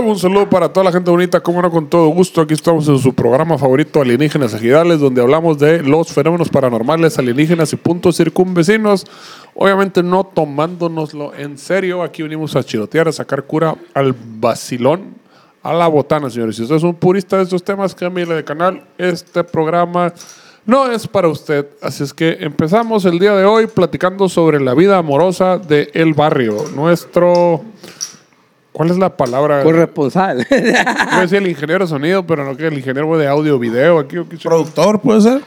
Un saludo para toda la gente bonita, como no, con todo gusto. Aquí estamos en su programa favorito, Alienígenas Ejidales, donde hablamos de los fenómenos paranormales, alienígenas y puntos circunvecinos. Obviamente no tomándonoslo en serio. Aquí venimos a chirotear, a sacar cura al vacilón, a la botana, señores. Si usted es un purista de estos temas, cámbiale de canal. Este programa no es para usted. Así es que empezamos el día de hoy platicando sobre la vida amorosa de El Barrio. Nuestro... ¿Cuál es la palabra? Corresponsal. Yo decía el ingeniero de sonido, pero no que el ingeniero de audio video aquí. ¿o qué ch- Productor, puede ser.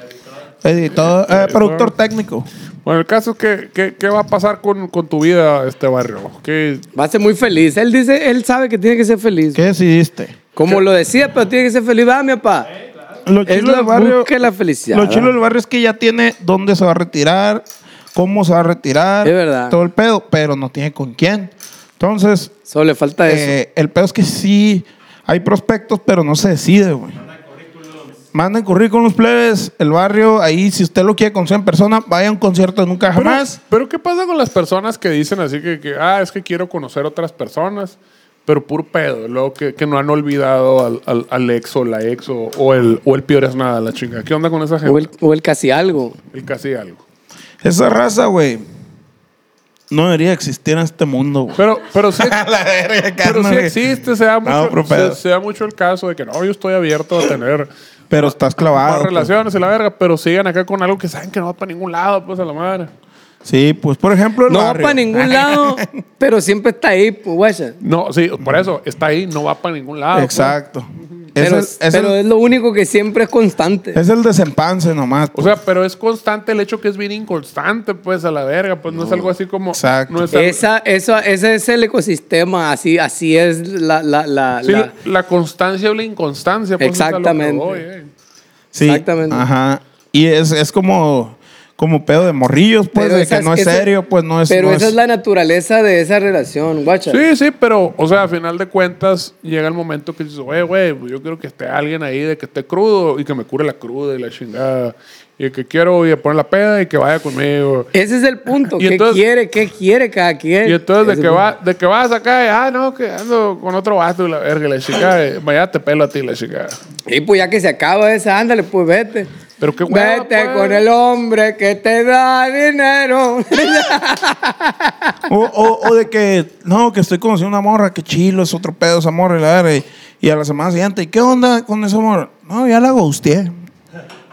Editor, eh, productor técnico. Bueno, el caso es que, que- ¿qué va a pasar con, con tu vida, este barrio? ¿Qué, Va a ser muy feliz. Él dice, él sabe que tiene que ser feliz. ¿Qué decidiste? Como lo decía, pero tiene que ser feliz. Va, mi papá. Lo Es chilo la del barrio. la felicidad. Lo chilo del barrio es que ya tiene dónde se va a retirar, cómo se va a retirar. Es verdad. Todo el pedo, pero no tiene con quién. Entonces, Solo le falta eso. eh, el pedo es que sí hay prospectos, pero no se decide, güey. Manden currículums, plebes, el barrio, ahí si usted lo quiere conocer en persona, vaya a un concierto de nunca pero, jamás. pero ¿qué pasa con las personas que dicen así que, que, ah, es que quiero conocer otras personas, pero puro pedo, luego que, que no han olvidado al, al, al ex o la ex o, o el, o el peor es nada, la chinga. ¿Qué onda con esa gente? o, el, o el casi algo. el casi algo. Esa raza, güey, no debería existir en este mundo, güey. Pero, pero sí, La verga, pero sí güey. existe, se da, mucho, No, pero se, da mucho el caso de que no, yo estoy abierto a tener Pero estás más clavado. pues. relaciones y la verga, pero siguen acá con algo que saben que no va para ningún lado, pues a la madre. Sí, pues por ejemplo el No va para ningún lado, pero siempre está ahí, pues, guacha. No, sí, por eso, está ahí, no va para ningún lado. pues. Es, Pero, el, es, pero el, es lo único que siempre es constante. es el desempance nomás. O pues. sea, pero es constante el hecho que es bien inconstante, pues, a la verga. Pues no, es algo así como. Exacto. No es algo- Esa, eso, ese es el ecosistema, así, así es la... la, la, sí, la- la, constancia o la inconstancia. Pues, es a lo que Exactamente. voy, eh. sí, exactamente. Ajá. Y es, es como, como pedo de morrillos, pues, Pero de esas- que no es esa- serio, pues no es. Pero no esa es la naturaleza de esa relación, guacha. Sí, sí, pero, o sea, a final de cuentas, llega el momento que dices, oye, güey, pues, yo quiero que esté alguien ahí de que esté crudo y que me cure la cruda y la chingada. Y que quiero ir a poner la peda y que vaya conmigo. Ese es el punto. Y ¿Qué entonces- quiere? ¿Qué quiere cada quien? Y entonces de que, va, de que vas acá, y, ah, no, que ando con otro vato y la verga, y la chica, vaya te pelo a ti, la chica. Y pues ya que se acaba esa, ándale, pues vete. Pero qué hueva, Vete pues. con el hombre que te da dinero. O, o, o de que, no, que estoy conociendo una morra, que chilo, es otro pedo esa morra, y la verga. Y, y a la semana siguiente, ¿y qué onda con esa morra? No, ya la gusteé.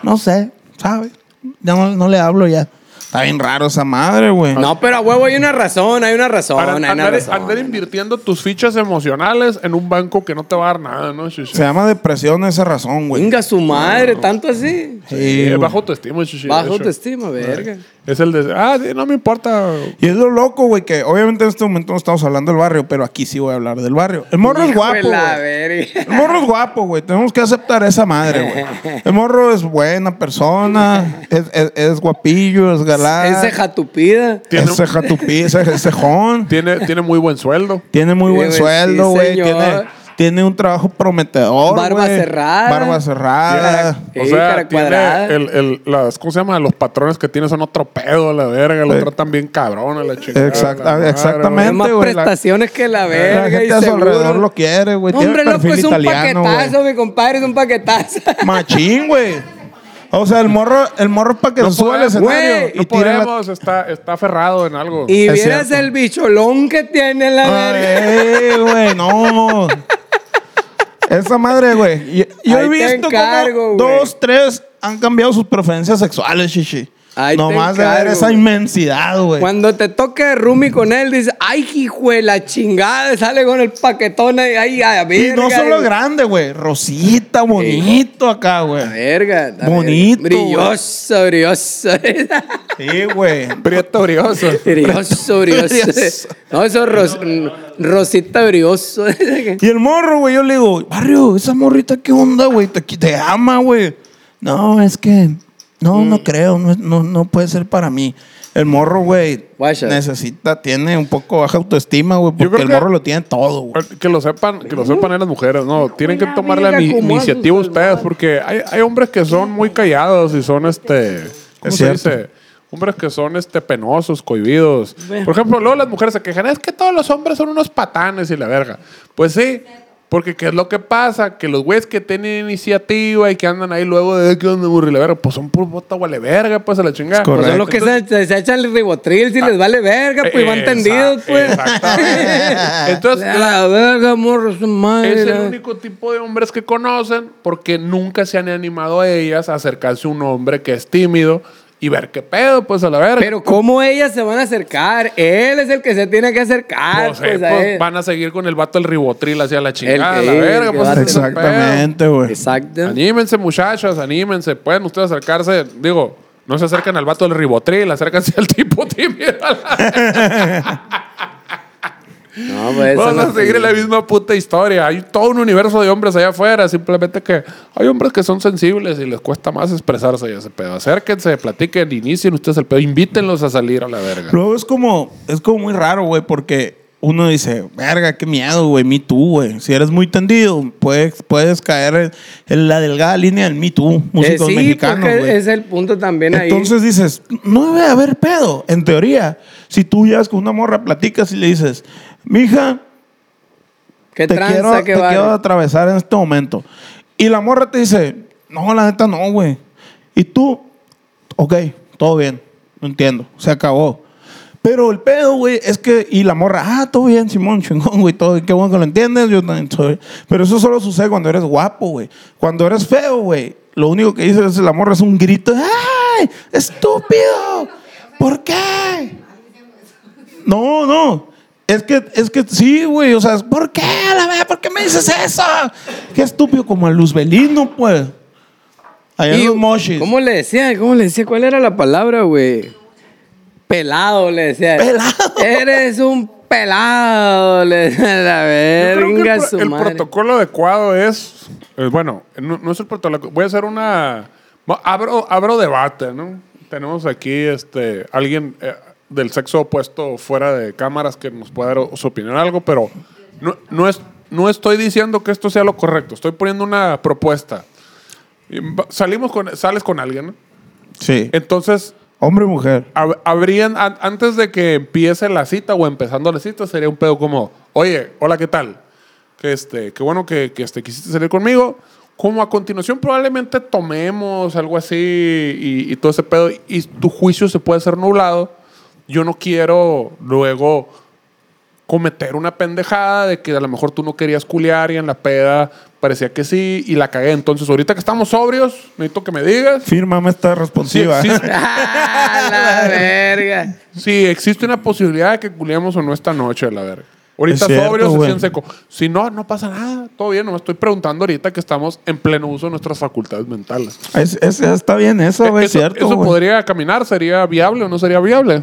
No sé, ¿sabes? Ya no, no le hablo ya. Está bien raro esa madre, güey. no, pero a huevo hay una razón, hay una razón, Para hay una andar, razón. andar invirtiendo tus fichas emocionales en un banco que no te va a dar nada, ¿no? Se llama depresión esa razón, güey. Venga su madre, tanto así. Sí, güey. bajo autoestima, Chuchi, de Bajo hecho. autoestima, verga. Es el de, ah, sí, no me importa. Y es lo loco, güey, que obviamente en este momento no estamos hablando del barrio, pero aquí sí voy a hablar del barrio. El morro es guapo, güey. El morro es guapo, güey. Tenemos que aceptar esa madre, güey. El morro es buena persona, es, es- es guapillo, es galán. Ese jatupida. Tiene- Es cejatupí, ese es cejón. Tiene, tiene muy buen sueldo. Tiene muy Sí, buen sueldo, güey. tiene, tiene un trabajo prometedor. Barba güey. cerrada. Barba cerrada. Sí, O sea, cara tiene el, el, las, ¿cómo se llama? Los patrones que tiene son otro pedo, a la verga. Lo tratan bien cabrón, a la chingada. Exacta- la madre, exactamente. Hay más la- prestaciones que la La verga. y gente a su alrededor lo quiere, güey. Tiene Hombre, loco, es un italiano, paquetazo, mi compadre, es un paquetazo. Machín, güey. O sea, el morro, el morro para que No se suba al podemos, escenario güey, No y tire la... podemos, está, está aferrado en algo. Y Es vieras cierto. el bicholón que tiene la verga. Ay, güey, no. Esa madre, güey. Yo he visto encargo, como dos, tres han cambiado sus preferencias sexuales, chichi. Ahí Nomás de ver esa inmensidad, güey. Cuando te toque Rumi con él, dices, ay, hijo de la chingada, sale con el paquetón ahí, ay, a Y no solo grande, güey. Rosita, bonito acá, güey. verga. a Bonito, verga. Brilloso, brilloso. Sí, güey. Prieto brioso. brilloso, brilloso. Brilloso. No, eso es ros- rosita brilloso. Y el morro, güey, yo le digo, barrio, esa morrita, ¿qué onda, güey? Te, te ama, güey. No, es que, no, Mm. no creo, no, no, no puede ser para mí. El morro, güey, Guacha. necesita, tiene un poco baja autoestima, güey, porque creo el que- morro lo tiene todo, güey. Que lo sepan, que lo sepan las mujeres, no, tienen que tomar la iniciativa haces, ustedes, porque hay, hay hombres que son muy callados y son este, ¿cómo Es se cierto. dice? Hombres que son este penosos, cohibidos. Por ejemplo, luego las mujeres se quejan, es que todos los hombres son unos patanes y la verga. Pues sí, porque ¿qué es lo que pasa? Que los güeyes que tienen iniciativa y que andan ahí luego de que onda burri la verga, pues son puro bota vale verga, pues a la chingada. Pues son los que se, se echan el ribotril si les vale verga, pues van tendidos, pues. Exactamente. Entonces, la verga, morro, su madre. Es el único tipo de hombres que conocen porque nunca se han animado a ellas a acercarse a un hombre que es tímido y ver qué pedo, pues a la verga. Pero ¿cómo ellas se van a acercar? Él es el que se tiene que acercar. Pues, Pues, eh, a pues, él. van a seguir con el vato del ribotril hacia la chingada, El- la verga. Pues, a- Exactamente, güey. Exacto. Anímense, muchachas, anímense. Pueden ustedes acercarse, digo, no se acercan al vato del ribotril, acérquense al tipo tímido. No, pues Vamos a seguir en la misma puta historia. Hay todo un universo de hombres allá afuera. Simplemente que hay hombres que son sensibles y les cuesta más expresarse y ese pedo. Acérquense, platiquen, inicien ustedes el pedo. Invítenlos a salir a la verga. Luego es como, es como muy raro, güey, porque uno dice, verga, qué miedo, güey, me too, güey. Si eres muy tendido, puedes, puedes caer en, la delgada línea del me too, Eh, músicos sí, mexicanos, güey. es el punto también ahí. Entonces dices, no debe haber pedo. En teoría, si tú llegas con una morra, platicas y le dices, mija, ¿Qué te, tranza quiero, que te va? quiero atravesar en este momento. Y la morra te dice, no, la neta no, güey. Y tú, ok, todo bien, no entiendo, se acabó. Pero el pedo, güey, es que, y la morra, ah, todo bien, Simón, chingón, güey, todo, qué bueno que lo entiendes, yo también soy. Pero eso solo sucede cuando eres guapo, güey. Cuando eres feo, güey, lo único que dice es la morra es un grito, ¡ay, estúpido! ¿Por qué? No, no. Es que, es que sí, güey. O sea, ¿por qué? A la vez, ¿por qué me dices eso? Qué estúpido, como el Luzbelino, pues. Allá en los mochis. ¿Cómo le decía? ¿Cómo le decía? ¿Cuál era la palabra, güey? Pelado, le decía. Pelado. Eres un pelado, le decía la Yo creo que verga el, protocolo adecuado es, es, bueno, no, no es el protocolo. Voy a hacer una. Abro, abro debate, ¿no? Tenemos aquí este, alguien eh, del sexo opuesto fuera de cámaras que nos pueda dar su opinión algo, pero no, no, es, no estoy diciendo que esto sea lo correcto. Estoy poniendo una propuesta. Salimos con, sales con alguien, ¿no? Sí. Entonces, Hombre y mujer. hab- habrían, an- antes de que empiece la cita o empezando la cita, sería un pedo como, oye, hola, ¿qué tal? Que este, qué bueno que, que este, quisiste salir conmigo. Como a continuación probablemente tomemos algo así y, y todo ese pedo y tu juicio se puede ser nublado. Yo no quiero luego cometer una pendejada de que a lo mejor tú no querías culiar y en la peda parecía que sí y la cagué. Entonces, ahorita que estamos sobrios, necesito que me digas Fírmame esta responsiva. Sí, sí. ¡Ah, la verga! si existe una posibilidad de que culiemos o no esta noche, la verga. Ahorita cierto, sobrios, así en seco. Si no, no pasa nada. Todo bien, no me estoy preguntando ahorita que estamos en pleno uso de nuestras facultades mentales. Es- es- está bien eso, güey, eso cierto. eso podría caminar, sería viable o no sería viable.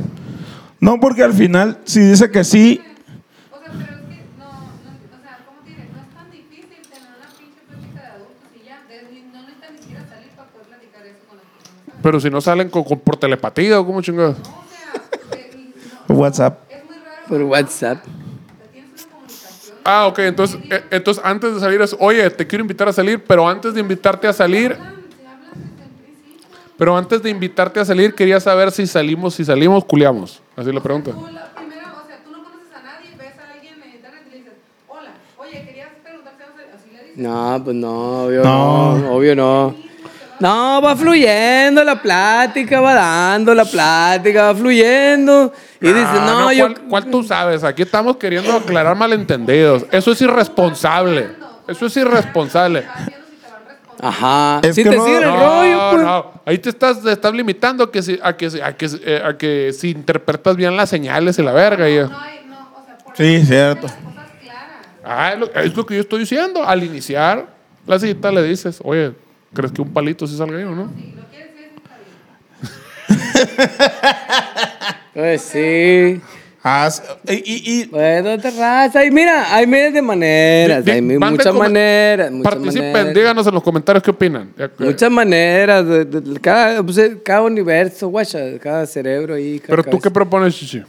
No, porque al final, si dice que sí, O sea, pero es que no, no, o sea, ¿cómo te diré? No es tan difícil tener una pinche plática de adultos y ya, no necesitan ni siquiera salir para poder platicar eso con las personas. Pero si no salen con- con- por telepatía o como chingados. O sea, no, WhatsApp. es muy raro. Por WhatsApp. Ah, ok. Entonces, eh, entonces antes de salir es, oye, te quiero invitar a salir, pero antes de invitarte a salir, pero antes de invitarte a salir, quería saber si salimos, si salimos, culiamos. Así. Tú la primera, o sea, tú no conoces a nadie, ves a alguien en internet y le dices, hola, oye, querías preguntar si vamos a así le dices. No, pues no, obvio No. no. obvio no. No, va fluyendo la plática, va dando la plática, va fluyendo. Y Ah, no, yo. ¿cuál, cuál tú sabes? Aquí estamos queriendo aclarar malentendidos. Eso es irresponsable. Eso es irresponsable. Ajá. Es si que te no- siguen el No, rollo, pues. no. Ahí te estás, te estás limitando a que, si, a, que, si- a, que, eh, a que si interpretas bien las señales y la verga. y- No hay, no, o sea, por Sí, cierto. las cosas claras. Ah, es lo, es lo que yo estoy diciendo. Al iniciar la cita le dices, oye, ¿crees que un palito sí salga ahí o no? Si lo quieres decir, está bien. Pues sí. Haz- y, y- y- Bueno, otra raza. Y mira, hay miles de maneras. Di- Hay di- manden muchas maneras. Muchas Participen, maneras. díganos en los comentarios qué opinan. Muchas maneras. de- de- de- cada, pues, eh, cada universo, guacha. Cada cerebro ahí. cada Pero tú qué cabeza. propones, Chichi?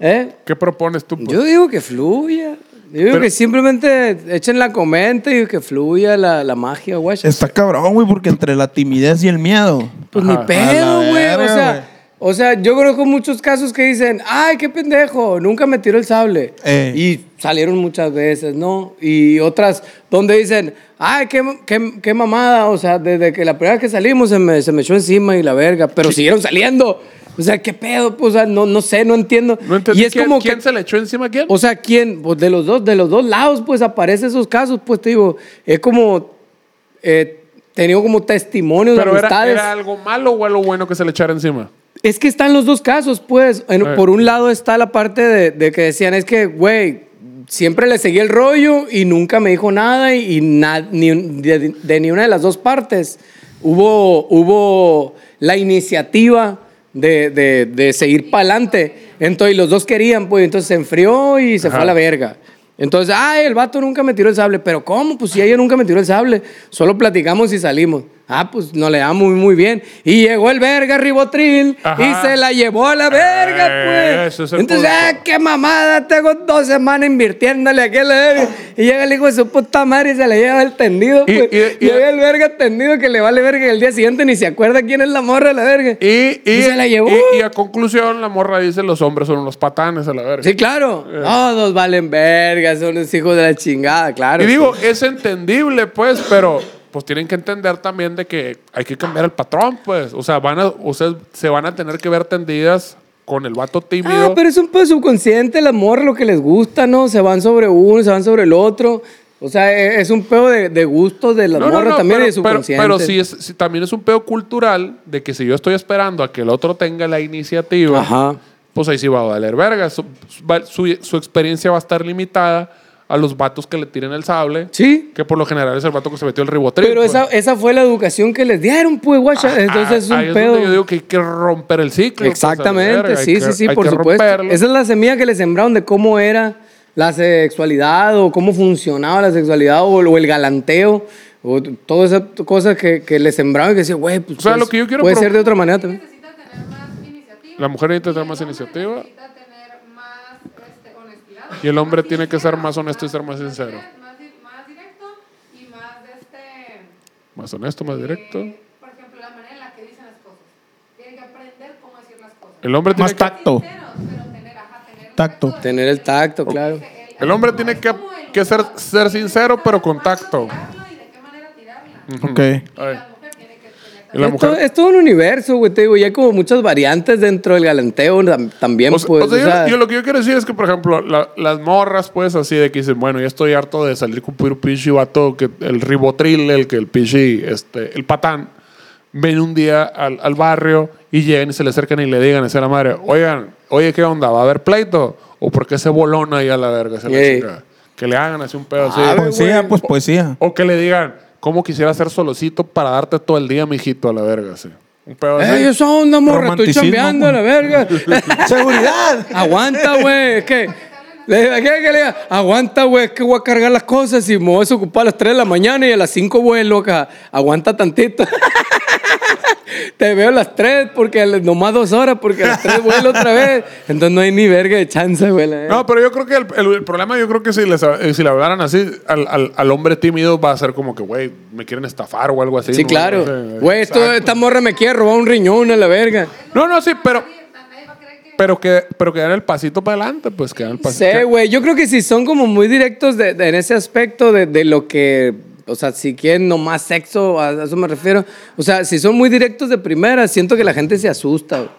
¿Eh? ¿Qué propones tú? pues? Yo digo que fluya. Yo digo Pero- que simplemente echen la comenta y que fluya la, la magia, guacha. está cabrón, güey, porque entre la timidez y el miedo. Pues Ajá. ni pedo, güey. O sea, güey. O sea, yo conozco muchos casos que dicen, ay, qué pendejo, nunca me tiró el sable. Eh. Y salieron muchas veces, ¿no? Y otras donde dicen, ay, qué, qué, qué mamada. O sea, desde que la primera vez que salimos se me, se me echó encima y la verga, pero siguieron saliendo. O sea, qué pedo, pues, o sea, no, no sé, no entiendo. No entendí y es quién, como quién que se le echó encima a quién. o sea, ¿quién? Pues de los dos, de los dos lados, pues aparecen esos casos, pues te digo, es como eh, tenido como testimonios de Pero era, amistades. era algo malo o algo bueno que se le echara encima. Es que están los dos casos, pues. En- Eh. Por un lado está la parte de, de que decían, es que, güey, siempre le seguí el rollo y nunca me dijo nada y, y na- ni, de, de ni una de las dos partes hubo, hubo la iniciativa de, de, de seguir para adelante. Entonces, los dos querían, pues, entonces se enfrió y se fue Ajá. a la verga. Entonces, ay, el vato nunca me tiró el sable. ¿Pero cómo? Pues si ella nunca me tiró el sable. Solo platicamos y salimos. Ah, pues nos le damos muy, muy bien. Y llegó el verga ribotril Ajá. y se la llevó a la verga, Eh, pues. es el Entonces, punto. ah, qué mamada. Tengo dos semanas invirtiéndole a la verga. Y llega el hijo de su puta madre y se le lleva el tendido, Y- pues. y- y- llega el verga tendido que le vale verga y el día siguiente ni se acuerda quién es la morra de la verga. Y, se la llevó. y- a conclusión, la morra dice: los hombres son unos patanes a la verga. Sí, claro. Todos valen verga, son los hijos de la chingada, claro. Y digo, es entendible, pues, pero pues tienen que entender también de que hay que cambiar el patrón, pues. O sea, van a, ustedes se van a tener que ver tendidas con el vato tímido. Ah, pero es un pedo subconsciente, el amor, lo que les gusta, ¿no? Se van sobre uno, se van sobre el otro. O sea, e- es un pedo de, de gustos de la No, no, morra no, también pero, y de pero, subconsciente. pero sí, es, sí también es un pedo cultural de que si yo estoy esperando a que el otro tenga la iniciativa, Ajá. pues ahí sí va a valer verga. Su, su- va- su- su experiencia va a estar limitada a los vatos que le tiren el sable, Sí. que por lo general es el vato que se metió el ribotril. Pero pues. esa, esa fue la educación que les dieron, pues, guacha. Ah, Entonces es ahí un es pedo. donde yo digo que hay que romper el ciclo. pues, Exactamente, sí, que- sí, sí, por supuesto. romperlo. Esa es la semilla que le sembraron de cómo era la sexualidad o cómo funcionaba la sexualidad o, o el galanteo o todas esas cosas que, que le sembraron y que decían, güey, pues O sea, pues, lo que yo quiero puede ser de otra manera también. Necesita tener más iniciativa. La mujer necesita tener más iniciativa. Necesita tener más este, honestidad. Y el hombre tiene que ser más honesto y ser más sincero. Más, di- más directo y más de este. Más honesto, más directo. eh, por ejemplo, la manera en la que dicen las cosas. Tiene que aprender cómo decir las cosas. El hombre tiene Más que, tacto. Sinceros, pero tener, ajá, tener el Tacto. Tener el tacto, claro. el hombre tiene que, que ser, ser sincero, pero con tacto. Ok. La mujer es, mujer- todo, es todo un universo, güey, te digo, y hay como muchas variantes dentro del galanteo tam- también, O sea, pues. o sea, o yo- sea, yo, lo que yo quiero decir es que, por ejemplo, la- las morras, pues, así de que dicen, bueno, ya estoy harto de salir con puro pinche vato, que el ribotril, el que el pinche, este, el patán, ven un día al, al barrio y llegan y se le acercan y le digan a la madre, oigan, oye, ¿qué onda? ¿Va a haber pleito? ¿O por qué se bolona ahí a la verga? Se chica? Que le hagan así un pedo así. Ah, Poesía, güey. pues poesía. O que le digan, ¿cómo quisiera ser solocito para darte todo el día, mijito, a la verga? Así. Un pedo así. ¡Ey, esa onda, morra! Estoy Romanticismo, chambeando a la verga. ¡Seguridad! Aguanta, güey. Es que. Le, ¿qué que le diga? Aguanta, güey. Es que voy a cargar las cosas y me voy a ocupar a las 3 de la mañana y a las 5 vuelo acá. Aguanta tantito. Te veo a las 3 porque nomás dos horas porque a las 3 vuelo otra vez. Entonces no hay ni verga de chance, güey. No, pero yo creo que el, el- el problema, yo creo que si, les, eh, si le hablaran así, al, al- al hombre tímido va a ser como que, güey, me quieren estafar o algo así. Sí, ¿no? claro. Sí, Güey, esto- exacto. esta morra me quiere robar un riñón a la verga. No, no, sí, pero, pero que, pero que dan el pasito para adelante, pues que dan el pasito. Sí, güey. Yo creo que si son como muy directos de, de- en ese aspecto de, de lo que. O sea, si quieren nomás sexo, a, eso me refiero. O sea, si son muy directos de primera, siento que la gente se asusta. güey.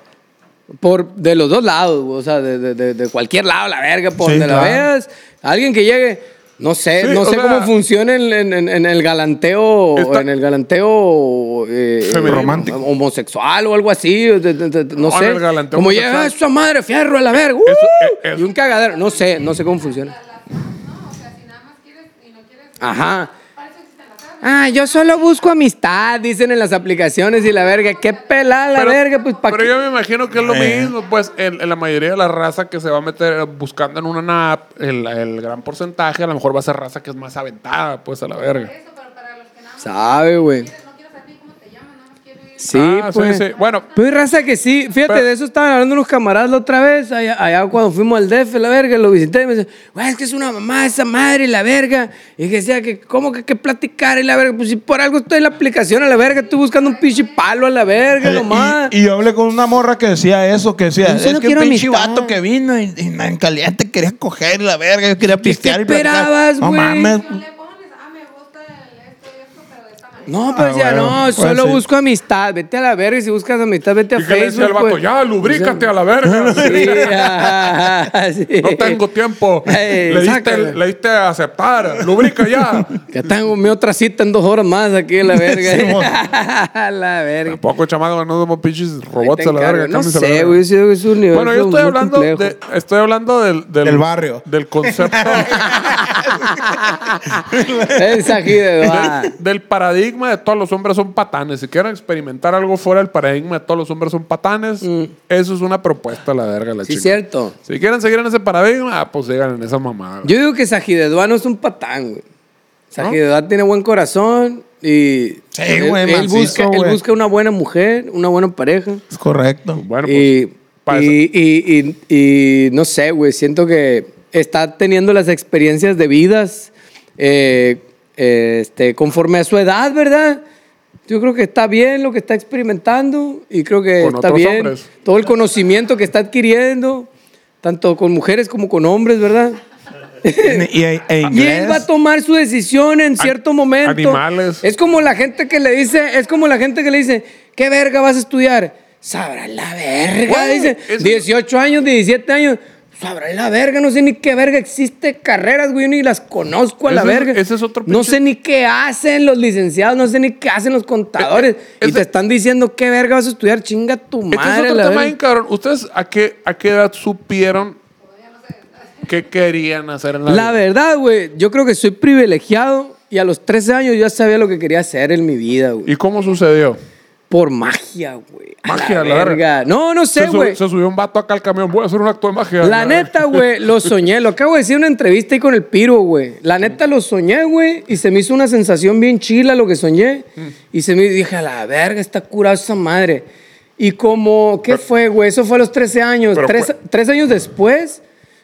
Por, de los dos lados, güey, o sea, de, de- de- cualquier lado, la verga, por Sí, donde la claro. veas. Alguien que llegue, No sé, Sí, no sé sea- cómo funciona en, en- en- el galanteo, en el galanteo eh. Romántico. homosexual o algo así, de- de- de- no, No, en sé. el galanteo como llega esa madre fierro a la verga, ¡uh! Eso- eh, y un cagadero, no sé, no sé cómo funciona. relación, ¿no? O sea, si nada más quieres y no quieres. Ajá. Para eso existen las armas. Ah, yo solo busco amistad, dicen en las aplicaciones y la verga, qué pelada la Pero- verga, pues para Pero yo me imagino que es lo Eh. mismo, pues, en, en la mayoría de la raza que se va a meter buscando en una app, el, el gran porcentaje a lo mejor va a ser raza que es más aventada, pues, a la verga. Eso, pero para los que nada más Sabe, güey. quieres, no quieres a ti cómo te llaman, nada más quieres ir. Sí, Ah, pues. sí. Bueno. Hay raza que sí. Fíjate, Pero- de eso estaban hablando unos camaradas la otra vez. Allá, allá cuando fuimos al DF, la verga, lo visité y me dice, güey, es que es una mamá esa madre, la verga. Y que decía que, ¿cómo que, que platicar y la verga? Pues si por algo estoy en la aplicación a la verga, estoy buscando un pinche palo a la verga, Eh, nomás. Y, y yo hablé con una morra que decía eso, que decía, Yo es que un pinche amistad". vato que vino y, y en caliente quería coger la verga, yo quería pistear y platicar. esperabas, No mames. No le pones, ah, me gusta el esto y esto, pero de esta manera. No, pero Ah, bueno, no, pues solo sí. busco amistad. Vete a la verga y si buscas amistad, vete a Y que le Facebook. el vato, pues. ya, lubrícate a la verga. Sí, ajá, sí. No tengo tiempo. Ey, le, diste, le diste a aceptar. Lubrica ya. Que tengo mi otra cita en dos horas más aquí en la verga. la verga. Tampoco, chamaco, no somos pinches robots a la verga. No a sé, güey, es un universo Bueno, yo estoy hablando, de, estoy hablando del, del, Del barrio. Del concepto. Es aquí de del paradigma de todos los hombres son patanes. Si quieren experimentar algo fuera del paradigma de todos los hombres son patanes, eso es una propuesta a la verga, la Mm. Sí, chica. cierto. Si quieren seguir en ese paradigma, ah, pues sigan en esa mamada. Yo digo que Sajidedua no es un patán, güey. Sajidedua tiene buen corazón y Sí, él, güey, él macizo, busca, él güey. busca una buena mujer, una buena pareja. Es correcto. bueno, pues. y, y, y- y- y no sé, güey, siento que está teniendo las experiencias de vidas eh, este, conforme a su edad, ¿verdad? Yo creo que está bien lo que está experimentando y creo que Con está bien hombres. todo el conocimiento que está adquiriendo, tanto con mujeres como con hombres, ¿verdad? y, e, e Y él va a tomar su decisión en cierto momento. animales. Es como la gente que le dice, es como la gente que le dice, ¿qué verga vas a estudiar? Sabrá la verga, Güey, dice. eso- 18 años, 17 años. Sabrá la verga, no sé ni qué verga existe carreras, güey, ni las conozco a la Ese verga. ese es otro No pinche- sé ni qué hacen los licenciados, no sé ni qué hacen los contadores. y ese- te están diciendo qué verga vas a estudiar, chinga tu Este madre. es otro la tema bien cabrón. ¿Ustedes a qué, a qué edad supieron qué querían hacer en la, La vida? verdad, güey, yo creo que soy privilegiado y a los 13 años yo ya sabía lo que quería hacer en mi vida, güey. ¿Y cómo sucedió? Por magia, güey. A Magia, la la verga. verga. No, no sé, se, güey. se subió un vato acá al camión. Voy a hacer un acto de magia. La neta, güey, lo soñé. Lo acabo de decir en una entrevista ahí con el Piro, güey. La neta lo soñé, güey. Y se me hizo una sensación bien chila lo que soñé. Mm. Y se me dije, a la verga, está curada esa madre. Y como, ¿qué fue, güey? Eso fue a los 13 años. pero Tres, tres años después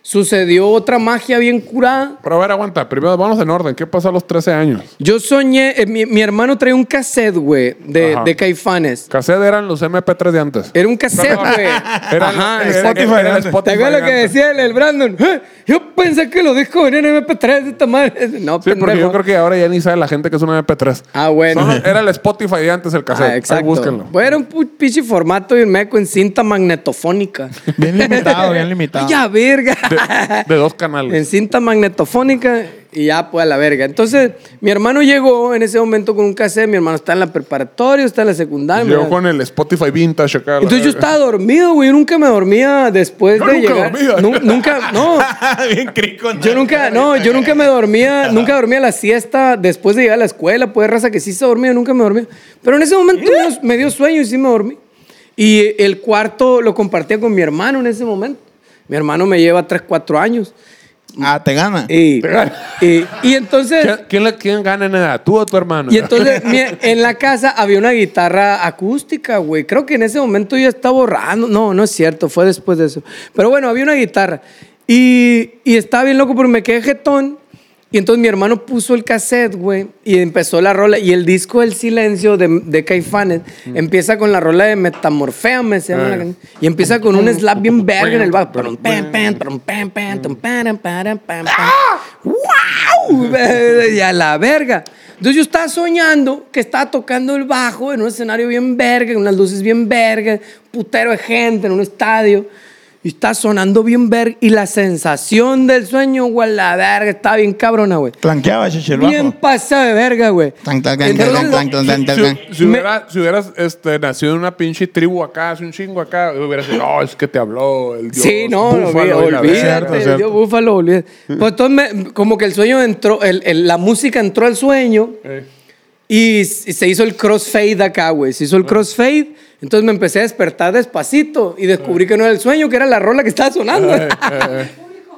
sucedió otra magia bien curada. Pero a ver, aguanta. Primero vamos en orden. ¿Qué pasó a los 13 años? Yo soñé, eh, mi, mi hermano traía un cassette, güey, de, de Caifanes. Cassette eran los MP3 de antes. Era un cassette, güey. Era Ajá, era- exacto. era- era el antes. Spotify ¿Te acuerdas lo que decía el, el Brandon? "Eh, Yo pensé que lo dijo venía en MP3 de esta madre. No, Sí, porque pendejo. yo creo que ahora ya ni sabe la gente que es un MP3. Ah, bueno. Son- era el Spotify de antes el cassette. Ah, Ahí exacto. búsquenlo. Pues era un pinche formato y meco en cinta magnetofónica. Bien limitado, bien limitado. ¡Ya, verga! De, de dos canales. en cinta magnetofónica y ya, pues a la verga. Entonces, mi hermano llegó en ese momento con un cassette. Mi hermano está en la preparatoria, está en la secundaria. Llegó con el Spotify Vintage acá. Entonces yo estaba dormido, güey. Yo nunca me dormía después Yo de nunca llegar. dormía. Nu- nunca, no. bien crico. Yo nunca, no, yo nunca me dormía, nunca dormía la siesta después de llegar a la escuela, pues raza que sí se dormía, nunca me dormía. Pero en ese momento me dio, me dio sueño y sí me dormí. Y el cuarto lo compartía con mi hermano en ese momento. Mi hermano me lleva 3, 4 años. Ah, te gana. Y, y, y entonces, ¿Quién, quién, le- quién gana en edad? ¿Tú o tu hermano? y entonces mi- en la casa había una guitarra acústica, güey. Creo que en ese momento yo estaba borrando. No, no es cierto, fue después de eso. Pero bueno, había una guitarra. Y, y estaba bien loco porque me quedé jetón. Y entonces mi hermano puso el cassette, güey, y empezó la rola. Y el disco El Silencio de, de Caifanes mm. empieza con la rola de Metamorféame, se llama eh. Ah. Y empieza con un slap bien verga en el bajo. ¡Wow! ¡Ah! y a la verga. Entonces yo estaba soñando que estaba tocando el bajo en un escenario bien verga, con unas luces bien verga, putero de gente en un estadio. Y está sonando bien verga. Y la sensación del sueño, güey, la verga, está bien cabrona, güey. Clanqueaba, chiche, el Bien pasada de verga, güey. Tan, tan, tan, Entonces, tan, tan, tan, tan, tan, tan. Si, si Me- hubiera- si hubieras este, nacido en una pinche tribu acá, hace un chingo acá, hubieras dicho, no, es que te habló el dios. Sí, no, búfalo la olvídate, verga". Cierto, el cierto. dios búfalo, olvídate. Pues entonces, me- como que el sueño entró, el- el- la música entró al sueño Eh. Y, se hizo el crossfade acá, güey. Se hizo el crossfade, entonces me empecé a despertar despacito y descubrí que no era el sueño, que era la rola que estaba sonando.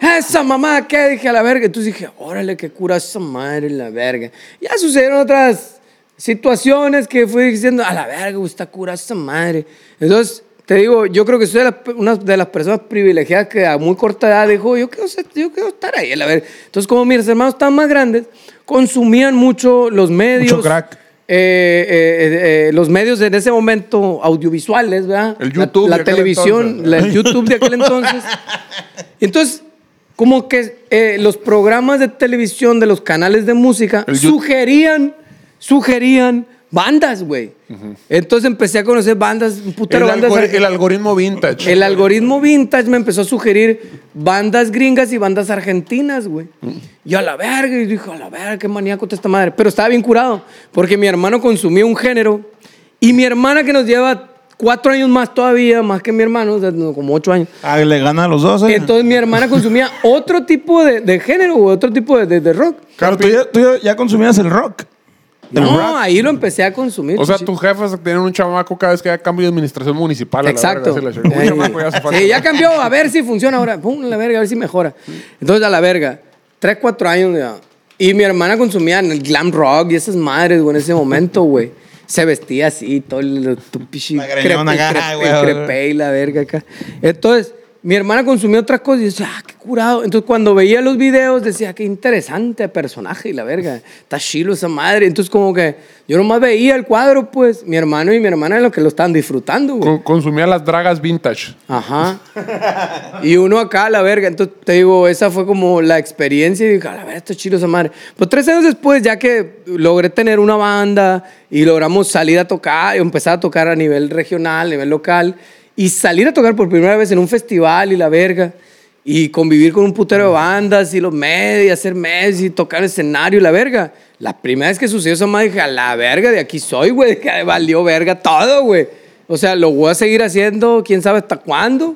Esa mamá, ¿qué? Dije a la verga. Entonces dije, órale, qué cura esa madre, la verga. Ya sucedieron otras situaciones que fui diciendo, a la verga, está cura esa madre. Entonces, te digo, yo creo que soy de una de las personas privilegiadas que a muy corta edad dijo, yo quiero, ser- yo quiero estar ahí, a la verga. Entonces, como mis hermanos estaban más grandes, consumían mucho los medios. Mucho crack. eh, eh, eh, eh, los medios en ese momento audiovisuales, ¿verdad? El La- YouTube La, de aquel televisión, entonces. la- el YouTube de aquel entonces. Entonces, como que eh, los programas de televisión de los canales de música El sugerían, sugerían bandas, güey. Entonces empecé a conocer bandas, un El, putero bandas. algori- el algoritmo vintage. El algoritmo vintage me empezó a sugerir bandas gringas y bandas argentinas, güey. Yo a la verga, y dije, a la verga, qué maníaco está esta madre. Pero estaba bien curado, porque mi hermano consumía un género y mi hermana que nos lleva cuatro años más todavía, más que mi hermano, o sea, no, como ocho años. Ah, le gana a los dos, ¿eh? Entonces mi hermana consumía otro tipo de, de género, güey, otro tipo de, de- de rock. Claro, tú ya, tú ya- ya consumías el rock. El No, ahí lo empecé a consumir. O sea, tus jefes tienen un chamaco cada vez que haya cambio de administración municipal. a la Exacto. verga, la chingada. Un Eh, chamaco ya se fue a- sí, ya cambió, a ver si funciona ahora. Pum, a la verga, a ver si mejora. Entonces, a la verga. Tres, cuatro años ya. Y mi hermana consumía el glam rock y esas madres, güey, en ese momento, güey. Se vestía así, todo el tu pichi La greñona crepe, acá, crepe, güey. crepe y la verga acá. Entonces, mi hermana consumía otras cosas y decía, ah, qué curado. Entonces, cuando veía los videos, decía, qué interesante personaje y la verga. Está chilo esa madre. Entonces, como que yo nomás veía el cuadro, pues, mi hermano y mi hermana eran los que lo estaban disfrutando, güey. Con- consumía las dragas vintage. Ajá. Y uno acá la verga. Entonces te digo, esa fue como la experiencia y dije, a la verga, está chido esa madre. Pues tres años después, ya que logré tener una banda y logramos salir a tocar y empezar a tocar a nivel regional, a nivel local y salir a tocar por primera vez en un festival y la verga. Y convivir con un putero de bandas y los medios, hacer medios y tocar escenario y la verga. La primera vez que sucedió esa madre dije, a la verga, de aquí soy, güey, que valió verga todo, güey. O sea, lo voy a seguir haciendo, quién sabe hasta cuándo.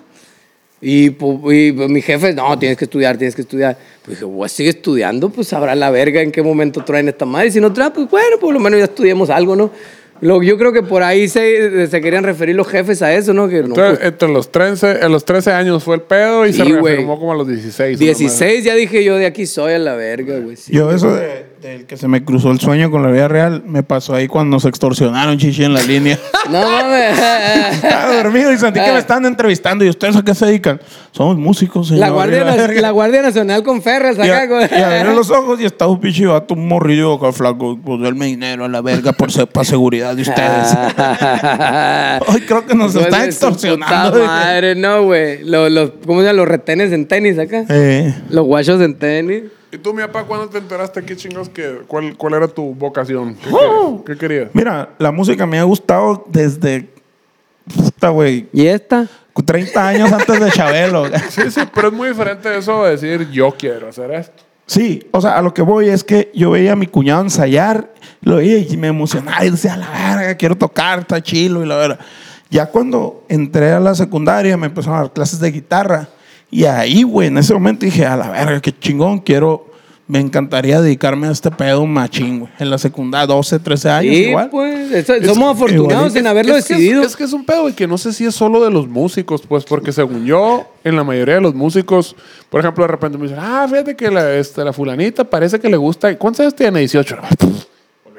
Y, y, pues, mi jefe, no, tienes que estudiar, tienes que estudiar. Pues dije, voy a seguir estudiando, pues sabrá la verga en qué momento traen esta madre. Y si no traen, pues bueno, por lo menos ya estudiamos algo, ¿no? Lo, yo creo que por ahí se, se querían referir los jefes a eso, ¿no? Que no, Entonces, pues, entre los 13, en los 13 años fue el pedo y se Sí, güey. reafirmó como a los 16. una madre. 16 ya dije yo, de aquí soy a la verga, güey. sí. Yo eso de, del que se me cruzó el sueño con la vida real me pasó ahí cuando nos extorsionaron chichi en la línea. No mames. Estaba dormido y sentí que me estaban entrevistando. ¿Y ustedes a qué se dedican? Somos músicos, señor. la, Guardia, la Guardia Nacional con Ferras acá, güey. y abrí los ojos y estaba un pinche vato, un morrillo acá flaco. Pues denme dinero a la verga por se- para seguridad de ustedes. Ay, creo que nos Hijo están extorsionando. puta madre, no, güey. Los, los, ¿Cómo se llaman? Los retenes en tenis acá. Eh, Los guachos en tenis. ¿Y tú, mi papá, cuándo te enteraste qué chingos que, cuál, cuál era tu vocación? ¿Qué, ¡Oh! qué- qué querías? mira, la música me ha gustado desde. Puta, güey. ¿Y esta? 30 años antes de Chabelo. Sí, sí, pero es muy diferente eso de decir yo quiero hacer esto. Sí, o sea, a lo que voy es que yo veía a mi cuñado ensayar, lo veía y me emocionaba y decía, a la verga, quiero tocar, está chilo y la verdad. Ya cuando entré a la secundaria me empezaron a dar clases de guitarra y ahí, güey, en ese momento dije, a la verga, qué chingón, quiero, me encantaría dedicarme a este pedo machín, güey. En la secundaria, 12, 13 años Sí, igual. pues. somos afortunados en haberlo es que es- decidido. Es, que es un pedo y que no sé si es solo de los músicos, pues, porque según yo, en la mayoría de los músicos, por ejemplo, de repente me dicen, ah, fíjate que la, este, la fulanita parece que le gusta. ¿Cuántos años tiene? 18.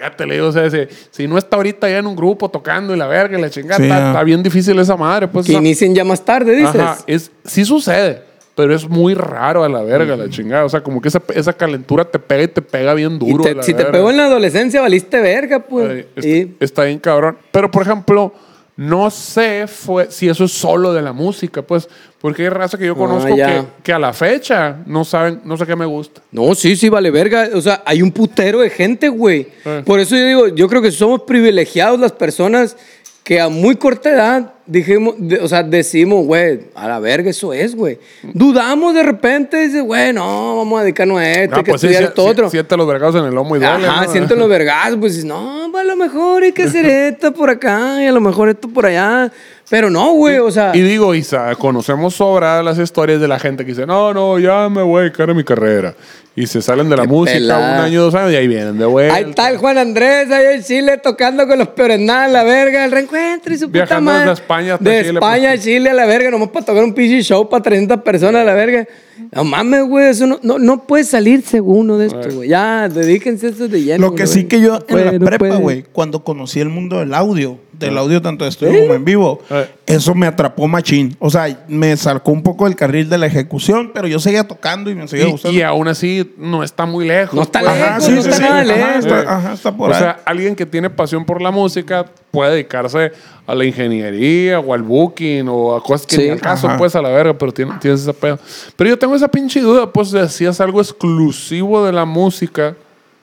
Olvídate, le digo, o sea, si, si no está ahorita ya en un grupo tocando y la verga y la chingada, Sí, está, está bien difícil esa madre, pues. que o sea, inicien ya más tarde, dices. Ajá, es, sí sucede, pero es muy raro a la verga, la chingada. O sea, como que esa, esa calentura te pega y te pega bien Y duro. te- a la si te pegó en la adolescencia, valiste verga, pues. Ay, está, Y- está bien cabrón. Pero, por ejemplo, no sé fue, si eso es solo de la música, pues. Porque hay raza que yo Ah, conozco ya. que, que a la fecha no saben, no sé qué me gusta. No, sí, sí, vale verga. O sea, hay un putero de gente, güey. Eh. Por eso yo digo, yo creo que somos privilegiados las personas que a muy corta edad dijimos, de- o sea, decimos, güey, a la verga, eso es, güey. Dudamos de repente, dice, güey, no, vamos a dedicarnos a esto, Ah, hay que pues estudiar sí, esto sí, otro. Siente los vergados en el lomo y duele. Ajá, ¿no? sienten los vergazos, pues dices, no, pues, a lo mejor hay que hacer esto por acá y a lo mejor esto por allá. Pero no, güey, o sea. Y digo, Isa, conocemos sobra las historias de la gente que dice, no, no, ya me voy a dedicar a mi carrera. Y se salen de la Qué música pelada. un año, dos años y ahí vienen de vuelta. Ahí está el Juan Andrés, ahí en Chile tocando con los peores nada, la verga, el reencuentro y su puta Viajando madre. desde España hasta De Chile, España a pues. Chile a la verga, nomás para tocar un pinche show para 300 personas a la verga. No mames, güey, eso no, no, no puede salir segundo de esto, güey. Ya, dedíquense a eso de lleno. Lo que sí que yo en puede, la no prepa, puede. güey, cuando conocí el mundo del audio, del audio tanto de estudio como en vivo, Eh. Eso me atrapó machín. O sea, me sacó un poco del carril de la ejecución, pero yo seguía tocando y me seguía Y, gustando. y aún así no está muy lejos. No está pues. lejos, no está nada Ajá, lejos. está, ajá, está por o ahí. sea, alguien que tiene pasión por la música puede dedicarse a la ingeniería o al booking o a cosas que Sí. ni al caso, Ajá. pues, a la verga, pero tiene- tienes ese pedo. Pero yo tengo esa pinche duda, pues, de si es algo exclusivo de la música,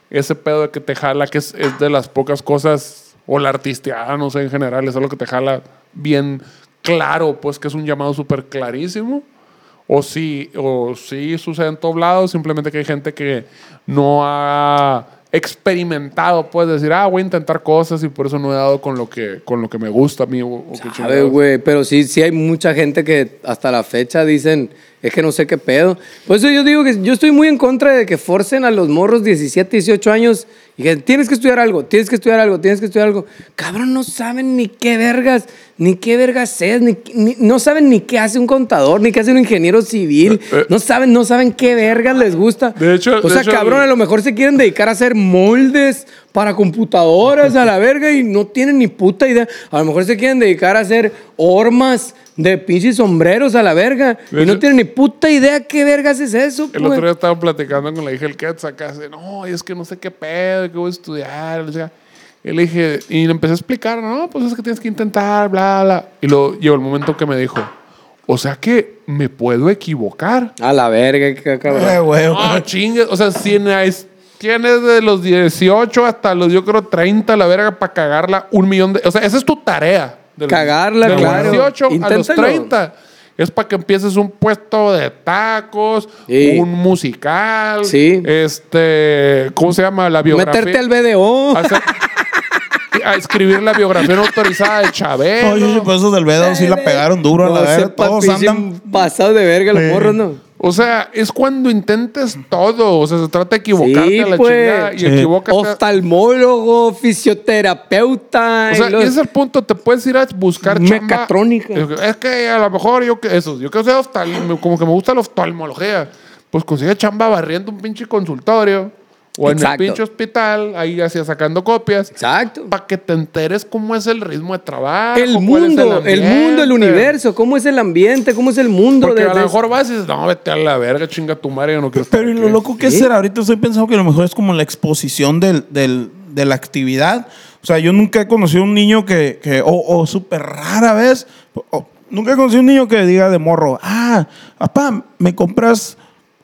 ese pedo de que te jala, que es, es de las pocas cosas, o la artisteada, no sé, en general, es algo que te jala bien claro, pues, que es un llamado súper clarísimo. O sí, o sí sucede en todos lados, simplemente que hay gente que no ha experimentado, puedes decir, ah, voy a intentar cosas y por eso no he dado con lo que, con lo que me gusta a mí. O, o Sabe, güey, pero sí, sí hay mucha gente que hasta la fecha dicen, es que no sé qué pedo. Por eso yo digo que yo estoy muy en contra de que forcen a los morros 17, 18 años y que tienes que estudiar algo, tienes que estudiar algo, tienes que estudiar algo. Cabrón, no saben ni qué vergas, ni qué vergas es, ni, ni- no saben ni qué hace un contador, ni qué hace un ingeniero civil. No saben, no saben qué vergas les gusta. De hecho- o sea, hecho, cabrón, a lo mejor se quieren dedicar a hacer moldes para computadoras a la verga y no tienen ni puta idea. A lo mejor se quieren dedicar a hacer hormas de pinches sombreros a la verga De y no tienen ni puta idea qué vergas es eso. El pues. otro día estaba platicando con la hija del Ketz acá, dice, no, es que no sé qué pedo, qué voy a estudiar. O sea, y le dije, y le empecé a explicar, no, pues es que tienes que intentar, bla, bla. Y luego llegó el momento que me dijo, o sea que me puedo equivocar. A la verga, qué cabrón. Eh, güey, No, chingue, o sea, si tienes, tienes de los 18 hasta los, yo creo, 30 la verga para cagarla un millón de... O sea, esa es tu tarea. De los- Cagarla, de los claro. 18 a los Inténtalo. 30. Es para que empieces un puesto de tacos, Sí. un musical, Sí. este, ¿cómo se llama? La biografía. Meterte al BDO. hacer- a escribir la biografía no autorizada de Chabelo. Oye, pues esos del Vedo sí la pegaron duro a la No, verga. Todos andan. pasados de verga los Sí. morros, ¿no? O sea, es cuando intentes todo. O sea, se trata de equivocarte Sí, a la pues. chingada y Sí. equivócate. Oftalmólogo, fisioterapeuta. O sea, y los- ese es el punto. Te puedes ir a buscar chamba. Mecatrónica. Es que a lo mejor yo que eso, yo que sé oftal- como que me gusta la oftalmología. Pues consigue chamba barriendo un pinche consultorio o en Exacto. el pinche hospital, ahí así sacando copias. Exacto. Para que te enteres cómo es el ritmo de trabajo. El cuál es mundo, el, mundo, el universo, cómo es el ambiente, cómo es el mundo. Porque de- a lo de- mejor vas y dices, no, vete a la verga, chinga tu madre, yo no quiero estar Pero ¿y lo aquí". loco que es Sí. ser, ahorita estoy pensando que a lo mejor es como la exposición del, del- de la actividad. O sea, yo nunca he conocido un niño que, que o, o súper rara vez, nunca he conocido un niño que diga de morro, ah, papá, me compras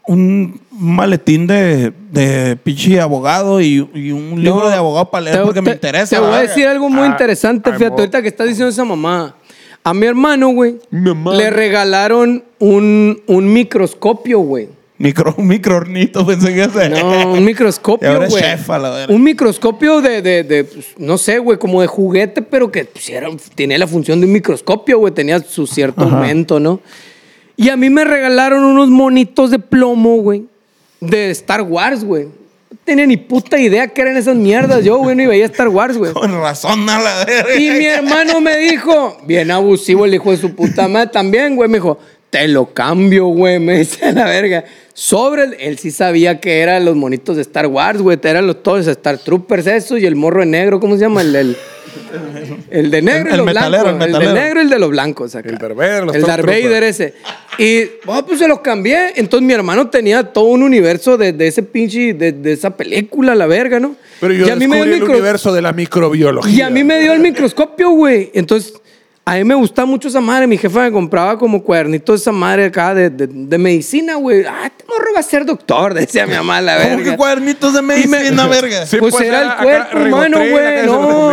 un maletín de, de pinche abogado y, y un libro No, de abogado para leer te- porque me te- interesa. Te voy a decir algo muy Ah, interesante, ay, fíjate, mo- ahorita que estás diciendo esa mamá. A mi hermano, güey, le regalaron un, un microscopio, güey. Micro, un microornito pensé que ese. No, un microscopio, güey. Un microscopio de, de, de, pues, no sé, güey, como de juguete, pero que pues, era- tenía la función de un microscopio, güey. Tenía su cierto aumento, ¿no? Y a mí me regalaron unos monitos de plomo, güey, de Star Wars, güey. No tenía ni puta idea qué eran esas mierdas. Yo, güey, ni veía Star Wars, güey. Con razón a la verga. Y mi hermano me dijo, bien abusivo el hijo de su puta madre también, güey. Me dijo, te lo cambio, güey. Me dice la verga. Sobre el, él sí sabía que eran los monitos de Star Wars, güey. Eran los todos Star Troopers, esos y el morro de negro, ¿cómo se llama? El, el, el de negro El- y el los metalero, blancos. el de negro y el de los blancos. Acá. El Vader, los El Darth. Vader ese. Y, oh, pues se los cambié. Entonces mi hermano tenía todo un universo de, de ese pinche, de, de esa película, la verga, ¿no? Pero yo Y a mí me dio el micro- universo de la microbiología. y a mí me dio el microscopio, güey. Entonces, A mí me gustaba mucho esa madre. Mi jefa me compraba como cuadernitos de esa madre acá de, de, de medicina, güey. Ah, este morro va a ser doctor, decía mi mamá, la ¿Cómo verga. que cuadernitos de medicina, verga? Sí, pues, pues, era, era el cuerpo acá, humano, güey. acá No.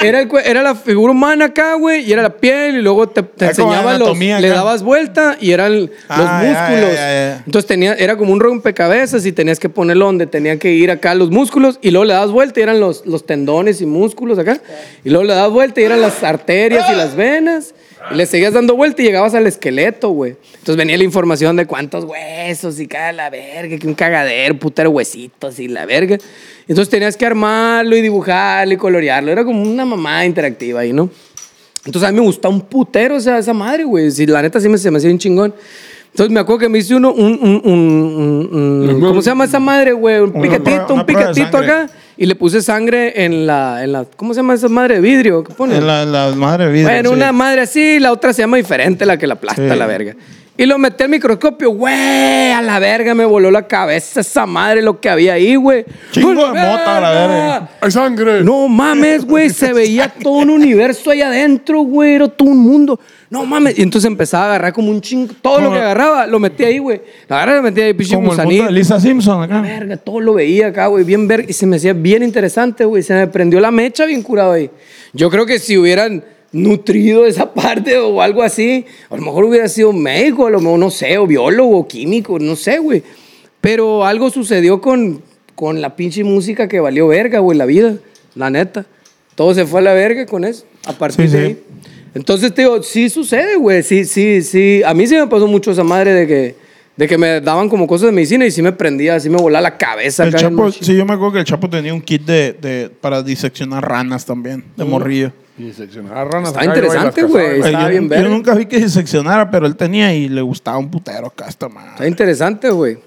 Era, el, era la figura humana acá, güey. Y era la piel. Y luego te, te enseñaba los. anatomía Le acá. dabas vuelta y eran los Ah, ya, músculos. ya, ya, ya. Entonces tenía, era como un rompecabezas y tenías que ponerlo donde tenía que ir acá los músculos. Y luego le dabas vuelta y eran los, los tendones y músculos acá. Y luego le dabas vuelta y eran las arterias y las venas. Y le seguías dando vuelta y llegabas al esqueleto, güey. Entonces venía la información de cuántos huesos y cada la verga, que un cagadero, putero huesitos y la verga. Entonces tenías que armarlo y dibujarlo y colorearlo. Era como una mamá interactiva ahí, ¿no? Entonces a mí me gustaba un putero o sea, esa madre, güey. Si la neta sí me, se me hacía un chingón. Entonces me acuerdo que me hice uno, un, un, un- un- un- ¿cómo se llama esa madre, güey? Un prueba- un de sangre. acá. Y le puse sangre en la, en la, ¿cómo se llama esa madre de vidrio? ¿Qué pone? En la, la madre vida. Bueno, sí. una madre así, la otra se llama diferente, la que la aplasta, Sí. la verga. Y lo metí al microscopio, güey, a la verga me voló la cabeza esa madre, lo que había ahí, güey. Chingo de ¡Una mota, la verga! ¡Hay sangre! No mames, güey, se veía todo un universo ahí adentro, güey, era todo un mundo. No mames, y entonces empezaba a agarrar como un chingo, todo lo que agarraba, lo metía ahí, güey. Lo agarraba lo metía ahí, pinche Como el gusanito. de Lisa Simpson acá. Verga, todo lo veía acá, güey, bien verga. Y se me hacía bien interesante, güey. Se me prendió la mecha bien curado ahí. Yo creo que si hubieran nutrido esa parte o algo así, a lo mejor hubiera sido médico, a lo mejor, no sé, o biólogo, o químico, no sé, güey. Pero algo sucedió con, con la pinche música que valió verga, güey, la vida, la neta. Todo se fue a la verga con eso, a partir Sí, de ahí. Entonces, te digo, sí sucede, güey. Sí, sí, sí. A mí sí me pasó mucho esa madre de que, de que me daban como cosas de medicina y sí me prendía, sí me volaba la cabeza. El Chapo, sí, yo me acuerdo que el Chapo tenía un kit de, de- para diseccionar ranas también, de morrillo. Y seccionar ranas. Está interesante, güey. yo, bien yo nunca vi que diseccionara, pero él tenía y le gustaba un putero acá esta madre. Está interesante, güey.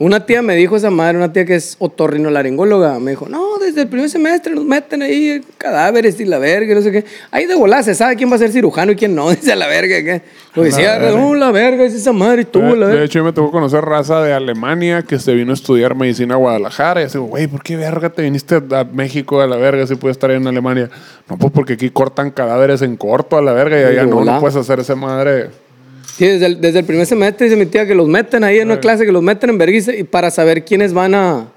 Una tía me dijo esa madre, una tía que es otorrinolaringóloga, me dijo, no, desde el primer semestre nos meten ahí cadáveres y la verga, no sé qué. Ahí de volar se sabe quién va a ser cirujano y quién no, dice la verga. ¿qué? Lo decía, no, la verga, es esa madre y tú, De, la de verga. hecho, yo me tocó conocer raza de Alemania que se vino a estudiar medicina a Guadalajara. Y así, güey, ¿por qué verga te viniste a México a la verga si puedes estar ahí en Alemania? No, pues porque aquí cortan cadáveres en corto a la verga y allá de no, volada. no puedes hacer esa madre. Sí, desde el, desde el primer semestre dice mi tía que los meten ahí en una clase, que los meten en vergüenza y para saber quiénes van a,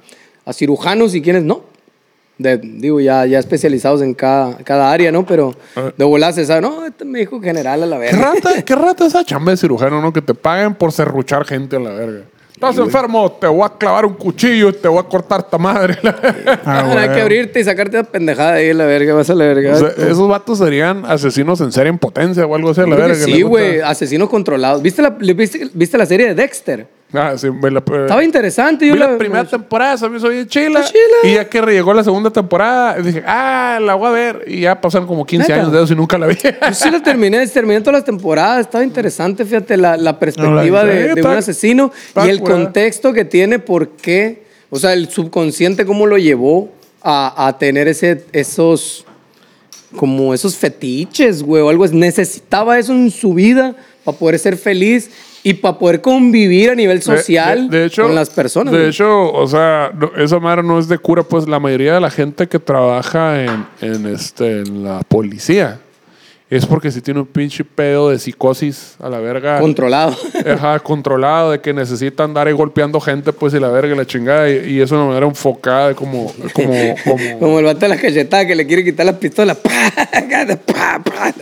a cirujanos y quiénes no. De, digo, ya, ya especializados en cada, cada área, ¿no? Pero de volar se sabe, no, este es médico general a la ¿Qué verga. rata, qué rata esa chamba de cirujano, no? Que te paguen por serruchar gente a la verga. Estás enfermo, te voy a clavar un cuchillo y te voy a cortar esta madre. Ah, hay que abrirte y sacarte la pendejada ahí, la verga, vas a la verga. O sea, esos vatos serían asesinos en serie en potencia o algo así a la verga. sí, güey, asesinos controlados. ¿Viste la, viste, viste la serie de Dexter? Ah, sí, la, Estaba interesante. Yo Vi la, la- primera temporada, se me hizo bien chila. Y ya que llegó la segunda temporada, dije, ah, la voy a ver. Y ya pasaron como 15 ¿Neta? años de eso y nunca la vi. Yo sí la terminé, terminé todas las temporadas. Estaba interesante, fíjate, la, la perspectiva No, la- de, sí, de está- un asesino y el curada. contexto que tiene, por qué, o sea, el subconsciente, cómo lo llevó a, a tener ese, esos, como esos fetiches, güey, o algo. Necesitaba eso en su vida para poder ser feliz y para poder convivir a nivel social De- de- de hecho- con las personas. De güey. hecho, o sea, no- esa madre no es de cura, pues la mayoría de la gente que trabaja en, en, este, en la policía es porque si tiene un pinche pedo de psicosis a la verga. Controlado. Ajá, controlado, de que necesita andar ahí golpeando gente, pues, y la verga, y la chingada, y, y es una manera enfocada de como, como, como, Como el vato de la cachetada que le quiere quitar la pistola. ¡Pa! ¡Pa! ¡Pa!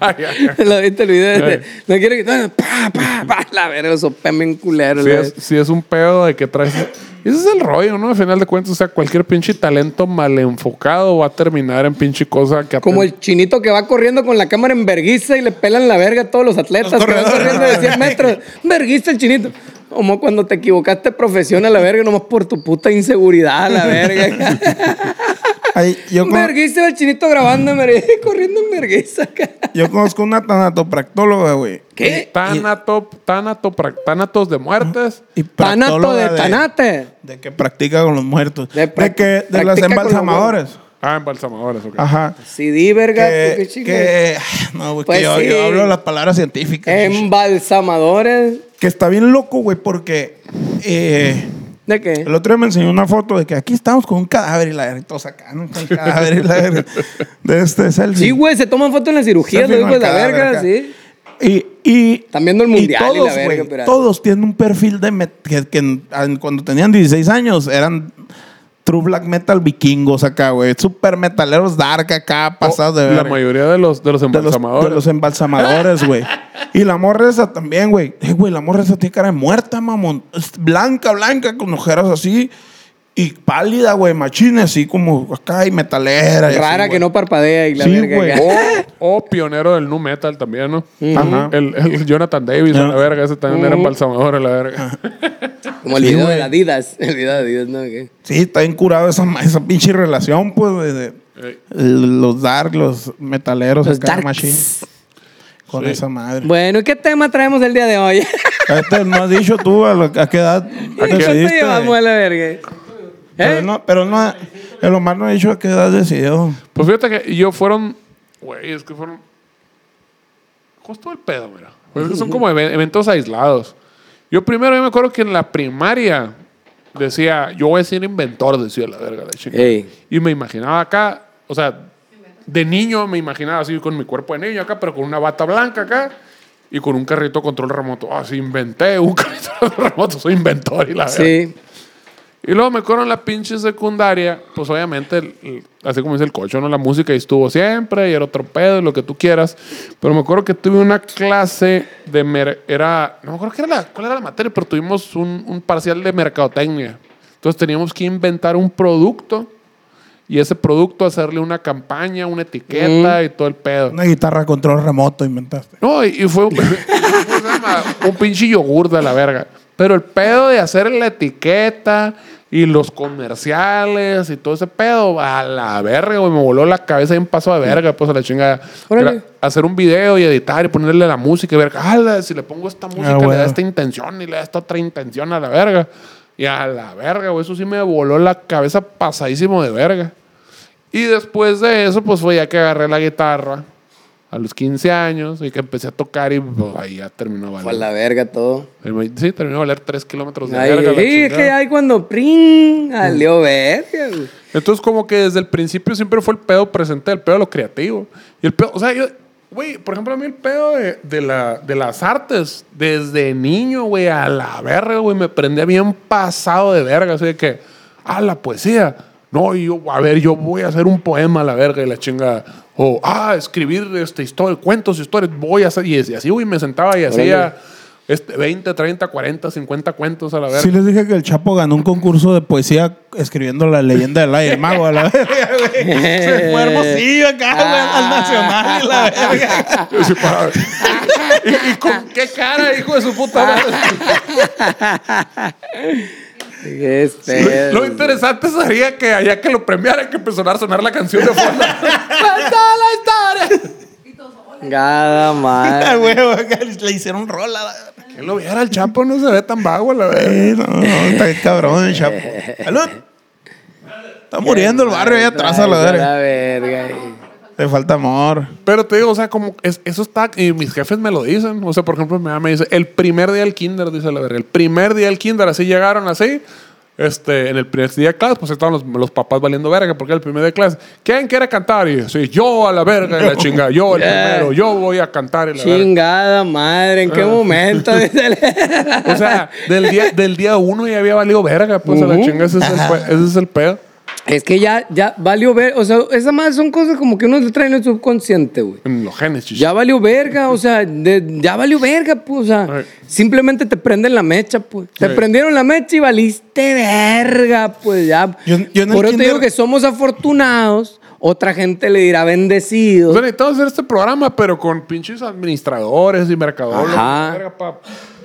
¿Lo viste el video? No quiere quitar. ¡Pa! ¡Pa! ¡Pa! La verga, sopean bien culero. Sí la es, sí es un pedo de que traes. Ese es el rollo, ¿no? Al final de cuentas, o sea, cualquier pinche talento mal enfocado va a terminar en pinche cosa que Como el chinito que va corriendo con la cámara en verguiza y le pelan la verga a todos los atletas que van corriendo de 100 metros. Verguiza el chinito. Como cuando te equivocaste profesión a la verga, nomás por tu puta inseguridad a la verga. Ay, yo, con- verguiza el chinito grabando, corriendo en verguiza. yo conozco una tanatopractóloga, güey. ¿Qué? Tanato, tanato, tanatos de muertes. Y Tanato de tanate. De que practica con los muertos. De De, que de los embalsamadores. Ah, embalsamadores, ok. Ajá. Sí, di verga. Que, qué chingo. que- no, güey, Pues que yo, sí. yo hablo las palabras científicas. Embalsamadores. Que está bien loco, güey, porque eh, ¿De qué? El otro día me enseñó una foto de que aquí estamos con un cadáver y la verga, y todos acá, ¿no? Con el cadáver y la verga. De este selfie. Sí, güey, se toman fotos en la cirugía, de la verga, acá. sí. Y, y, Están viendo el y mundial y la todos, verga, pero- todos tienen un perfil de que, cuando tenían 16 años eran true black metal vikingos acá, güey. Super metaleros dark acá, pasados de Oh, La verga. mayoría de los, de los de los, embalsamadores. de los embalsamadores, güey. Y la morra esa también, güey. Eh, güey, la morra esa tiene cara de muerta, mamón. Es blanca, blanca, con ojeras así. Y pálida, güey, machina, así como acá y metalera. y Rara que no parpadea y la Sí, verga. O, o pionero del nu metal también, ¿no? Ajá. El, el Jonathan Davis, a la verga, ese también era embalsamador, a la verga. Como el Sí, video güey. de Adidas. El video de Adidas, ¿no? ¿Qué? Sí, está bien curado esa, esa pinche relación, pues, de, el- los dark, los metaleros, Los acá, machine. Con Sí. esa madre. Bueno, ¿y qué tema traemos el día de hoy? Este, no has dicho tú a, lo- a qué edad ¿Cuánto decidiste. llevamos a la verga? Pero ¿Eh? no, pero no, el Omar no ha dicho a qué edad decidió. Pues fíjate que yo fueron. Güey, es que fueron. Justo el pedo, mira. Pues es que son como eve- eventos aislados. Yo primero, yo me acuerdo que en la primaria decía, yo voy a ser inventor, decía la verga, la chica. Ey. Y me imaginaba acá, o sea, de niño me imaginaba así con mi cuerpo de niño acá, pero con una bata blanca acá y con un carrito control remoto. Así inventé un carrito control remoto, soy inventor y la verga. Sí. Y luego me acuerdo en la pinche secundaria, pues obviamente, el- el- así como dice el cocho, ¿no? La música estuvo siempre y era otro pedo y lo que tú quieras. Pero me acuerdo que tuve una clase de... mer- era, no me acuerdo qué era la, cuál era la materia, pero tuvimos un, un parcial de mercadotecnia. Entonces teníamos que inventar un producto y ese producto hacerle una campaña, una etiqueta y todo el pedo. Una guitarra control remoto inventaste. No, y, y fue un, un pinche yogur de la verga. Pero el pedo de hacer la etiqueta y los comerciales y todo ese pedo, a la verga, güey, me voló la cabeza y un paso de verga, pues a la. Era hacer un video y editar y ponerle la música y ver, ah, si le pongo esta música, le bueno. da esta intención y le da esta otra intención a la verga. Y a la verga, güey, eso sí me voló la cabeza pasadísimo de verga. Y después de eso, pues fue ya que agarré la guitarra a los 15 años y que empecé a tocar y pues, ahí ya terminó a Fue a valer. la verga todo. Sí, terminó a valer 3 kilómetros de Ay, verga. sí, es que hay cuando pring, salió verga. güey. Entonces, como que desde el principio siempre fue el pedo presente, el pedo de lo creativo. Y el pedo, o sea, yo, güey, por ejemplo, a mí el pedo de, de la, de las artes, desde niño, güey, a la verga, güey, me prendía bien pasado de verga. Así de que, ah, la poesía. No, yo, a ver, yo voy a hacer un poema a la verga y la chinga. O, ah, escribir este, historia, cuentos, historias, voy a hacer. Y así, güey, me sentaba y hacía este, 20, 30, 40, 50 cuentos a la verga. Sí les dije que el Chapo ganó un concurso de poesía escribiendo la leyenda del el mago a la verga, güey. Se fue hermosillo acá, güey, al nacional y la verga. ¿Y, y con qué cara, hijo de su puta madre? Qué Lo, lo interesante sería que allá que lo premiara, que empezó a sonar la canción de fondo. Cada Ah, madre. güey, acá le hicieron rola. la que lo viera el Chapo, no se ve tan vago, la verdad. Eh, no, no, está bien cabrón el Chapo. Salud. Está muriendo el barrio ahí atrás a la verga. verga. Le falta amor. Pero te digo, o sea, como es- eso está, y mis jefes me lo dicen. O sea, por ejemplo, mi mamá me dice, el primer día del kinder, dice la verga, el primer día del kinder, así llegaron así. Este, en el primer día de clase, pues estaban los, los papás valiendo verga, porque era el primer día de clase. ¿Quién quiere cantar? Y yo, sí, yo a la verga y la chinga, yo el Yeah. primero, yo voy a cantar y la verga. Chingada madre, ¿en qué momento? Dice el- O sea, del día, del día uno ya había valido verga, pues a la Ujú. chinga, ese es el, ese es el pedo. Es que ya, ya valió ver, o sea, esas más son cosas como que uno le trae en el subconsciente, güey. En los genes, chichi. Ya valió verga, o sea, de- ya valió verga, pues, o sea, Ay. simplemente te prenden la mecha, pues. Te prendieron la mecha y valiste verga, pues ya. Yo- yo Por eso te digo que somos afortunados, otra gente le dirá bendecidos. O sea, necesitamos hacer este programa, pero con pinches administradores y mercadólogos. Ajá.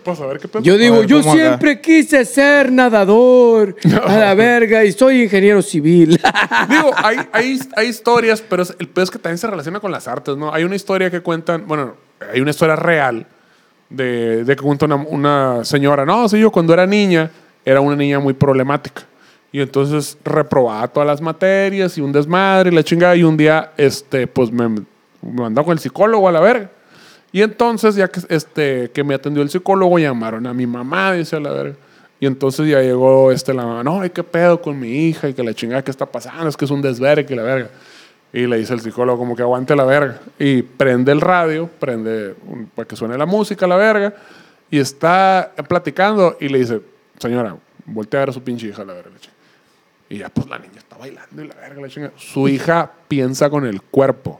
Para saber qué pedo. Yo digo, ver, yo ¿cómo acá? siempre quise ser nadador a la verga y soy ingeniero civil. Digo, hay, hay, hay historias, pero es- el pedo es que también se relaciona con las artes, ¿no? Hay una historia que cuentan, bueno, hay una historia real de, de que cuenta una, una señora, no, sí, yo cuando era niña, era una niña muy problemática. Y entonces reprobaba todas las materias y un desmadre y la chingada. Y un día, este, pues me, me mandó con el psicólogo a la verga. Y entonces, ya que, este, que me atendió el psicólogo, llamaron a mi mamá, dice a la verga. Y entonces ya llegó este, la mamá, no, qué pedo con mi hija y que la chingada que está pasando, es que es un desvergue la verga. Y le dice el psicólogo como que aguante la verga. Y prende el radio, prende un- para que suene la música, la verga. Y está platicando y le dice, señora, voltea a ver a su pinche hija, la verga. la chingada". Y ya pues la niña está bailando y la verga, la chingada. Su hija piensa con el cuerpo.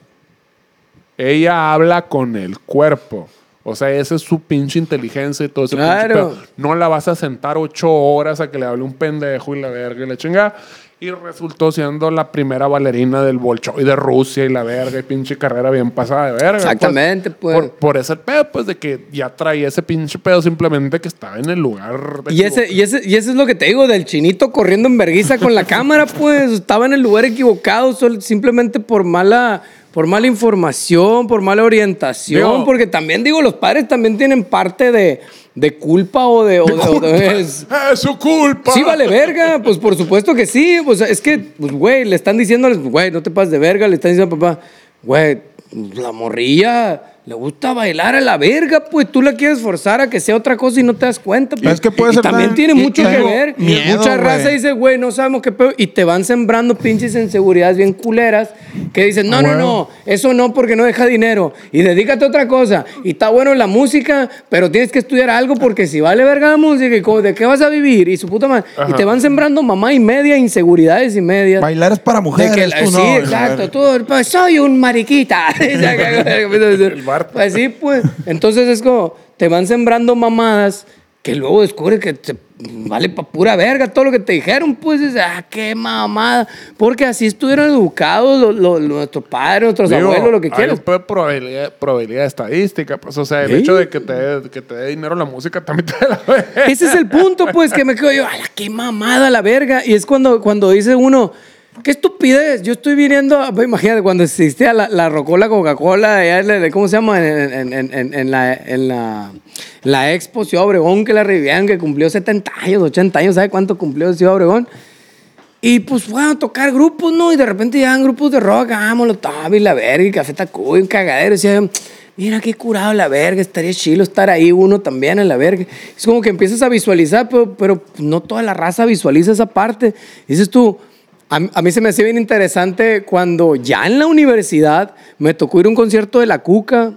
Ella habla con el cuerpo. O sea, esa es su pinche inteligencia y todo ese pinche Claro. pedo. No la vas a sentar ocho horas a que le hable un pendejo y la verga y la chingada. Y resultó siendo la primera bailarina del Bolshoi de Rusia y la verga y pinche carrera bien pasada de verga. Exactamente, pues. Por, por ese pedo, pues, de que ya traía ese pinche pedo simplemente que estaba en el lugar. Y ese, y, ese, y ese es lo que te digo del chinito corriendo en verguiza con la cámara, pues estaba en el lugar equivocado simplemente por mala, por mala información, por mala orientación, Digo- porque también digo, los padres también tienen parte de, de culpa o de... o de- o de- es- ¡Es su culpa! Sí, vale verga, pues por supuesto que sí. Pues es que, pues, güey, le están diciéndoles, güey, no te pases de verga, le están diciendo a papá, güey, la morrilla le gusta bailar a la verga, pues tú la quieres forzar a que sea otra cosa y no te das cuenta. Pues. Es que puede Y ser también tan- tiene y- mucho que ver. miedo, Mucha raza güey. dice, güey, no sabemos qué pedo. Y te van sembrando pinches inseguridades bien culeras que dicen, no, no, Güey. no, eso no porque no deja dinero. Y dedícate a otra cosa. Y está bueno la música, pero tienes que estudiar algo porque si vale verga la música, ¿y ¿de qué vas a vivir? Y su puta madre. Y te van sembrando mamá y media, inseguridades y medias. Bailar es para mujeres. que tú no, sí, la exacto. Tú, soy un mariquita. bar. pues sí, pues. Entonces es como, te van sembrando mamadas que luego descubres que te vale pa' pura verga todo lo que te dijeron. Pues dices, ah, qué mamada. Porque así estuvieron educados los, los- nuestros padres, nuestros Digo, abuelos, lo que hay quieras. de probabilidad, probabilidad estadística. Pues, o sea, el Sí. hecho de que te, dé- que te dé dinero la música también te da la verga. Ese es el punto, pues, que me quedo yo, a la qué mamada la verga. Y es cuando, cuando dice uno, qué estupidez. Yo estoy viniendo, a- pues, imagínate, cuando existía la, la Rocola Coca-Cola, ¿cómo se llama? En, en- en- en- la, en la, la Expo Ciudad Obregón, que la revivían, que cumplió 70 años, 80 años, ¿sabe cuánto cumplió Ciudad Obregón? Y pues fueron a tocar grupos, ¿no? Y de repente llegan grupos de rock, ah, Molotov y la verga, y Café Tacuba y un cagadero. Y decía yo, mira qué curado la verga, estaría chilo estar ahí uno también en la verga. Es como que empiezas a visualizar, pero, pero no toda la raza visualiza esa parte. Dices tú, a, a mí se me hacía bien interesante cuando ya en la universidad me tocó ir a un concierto de La Cuca,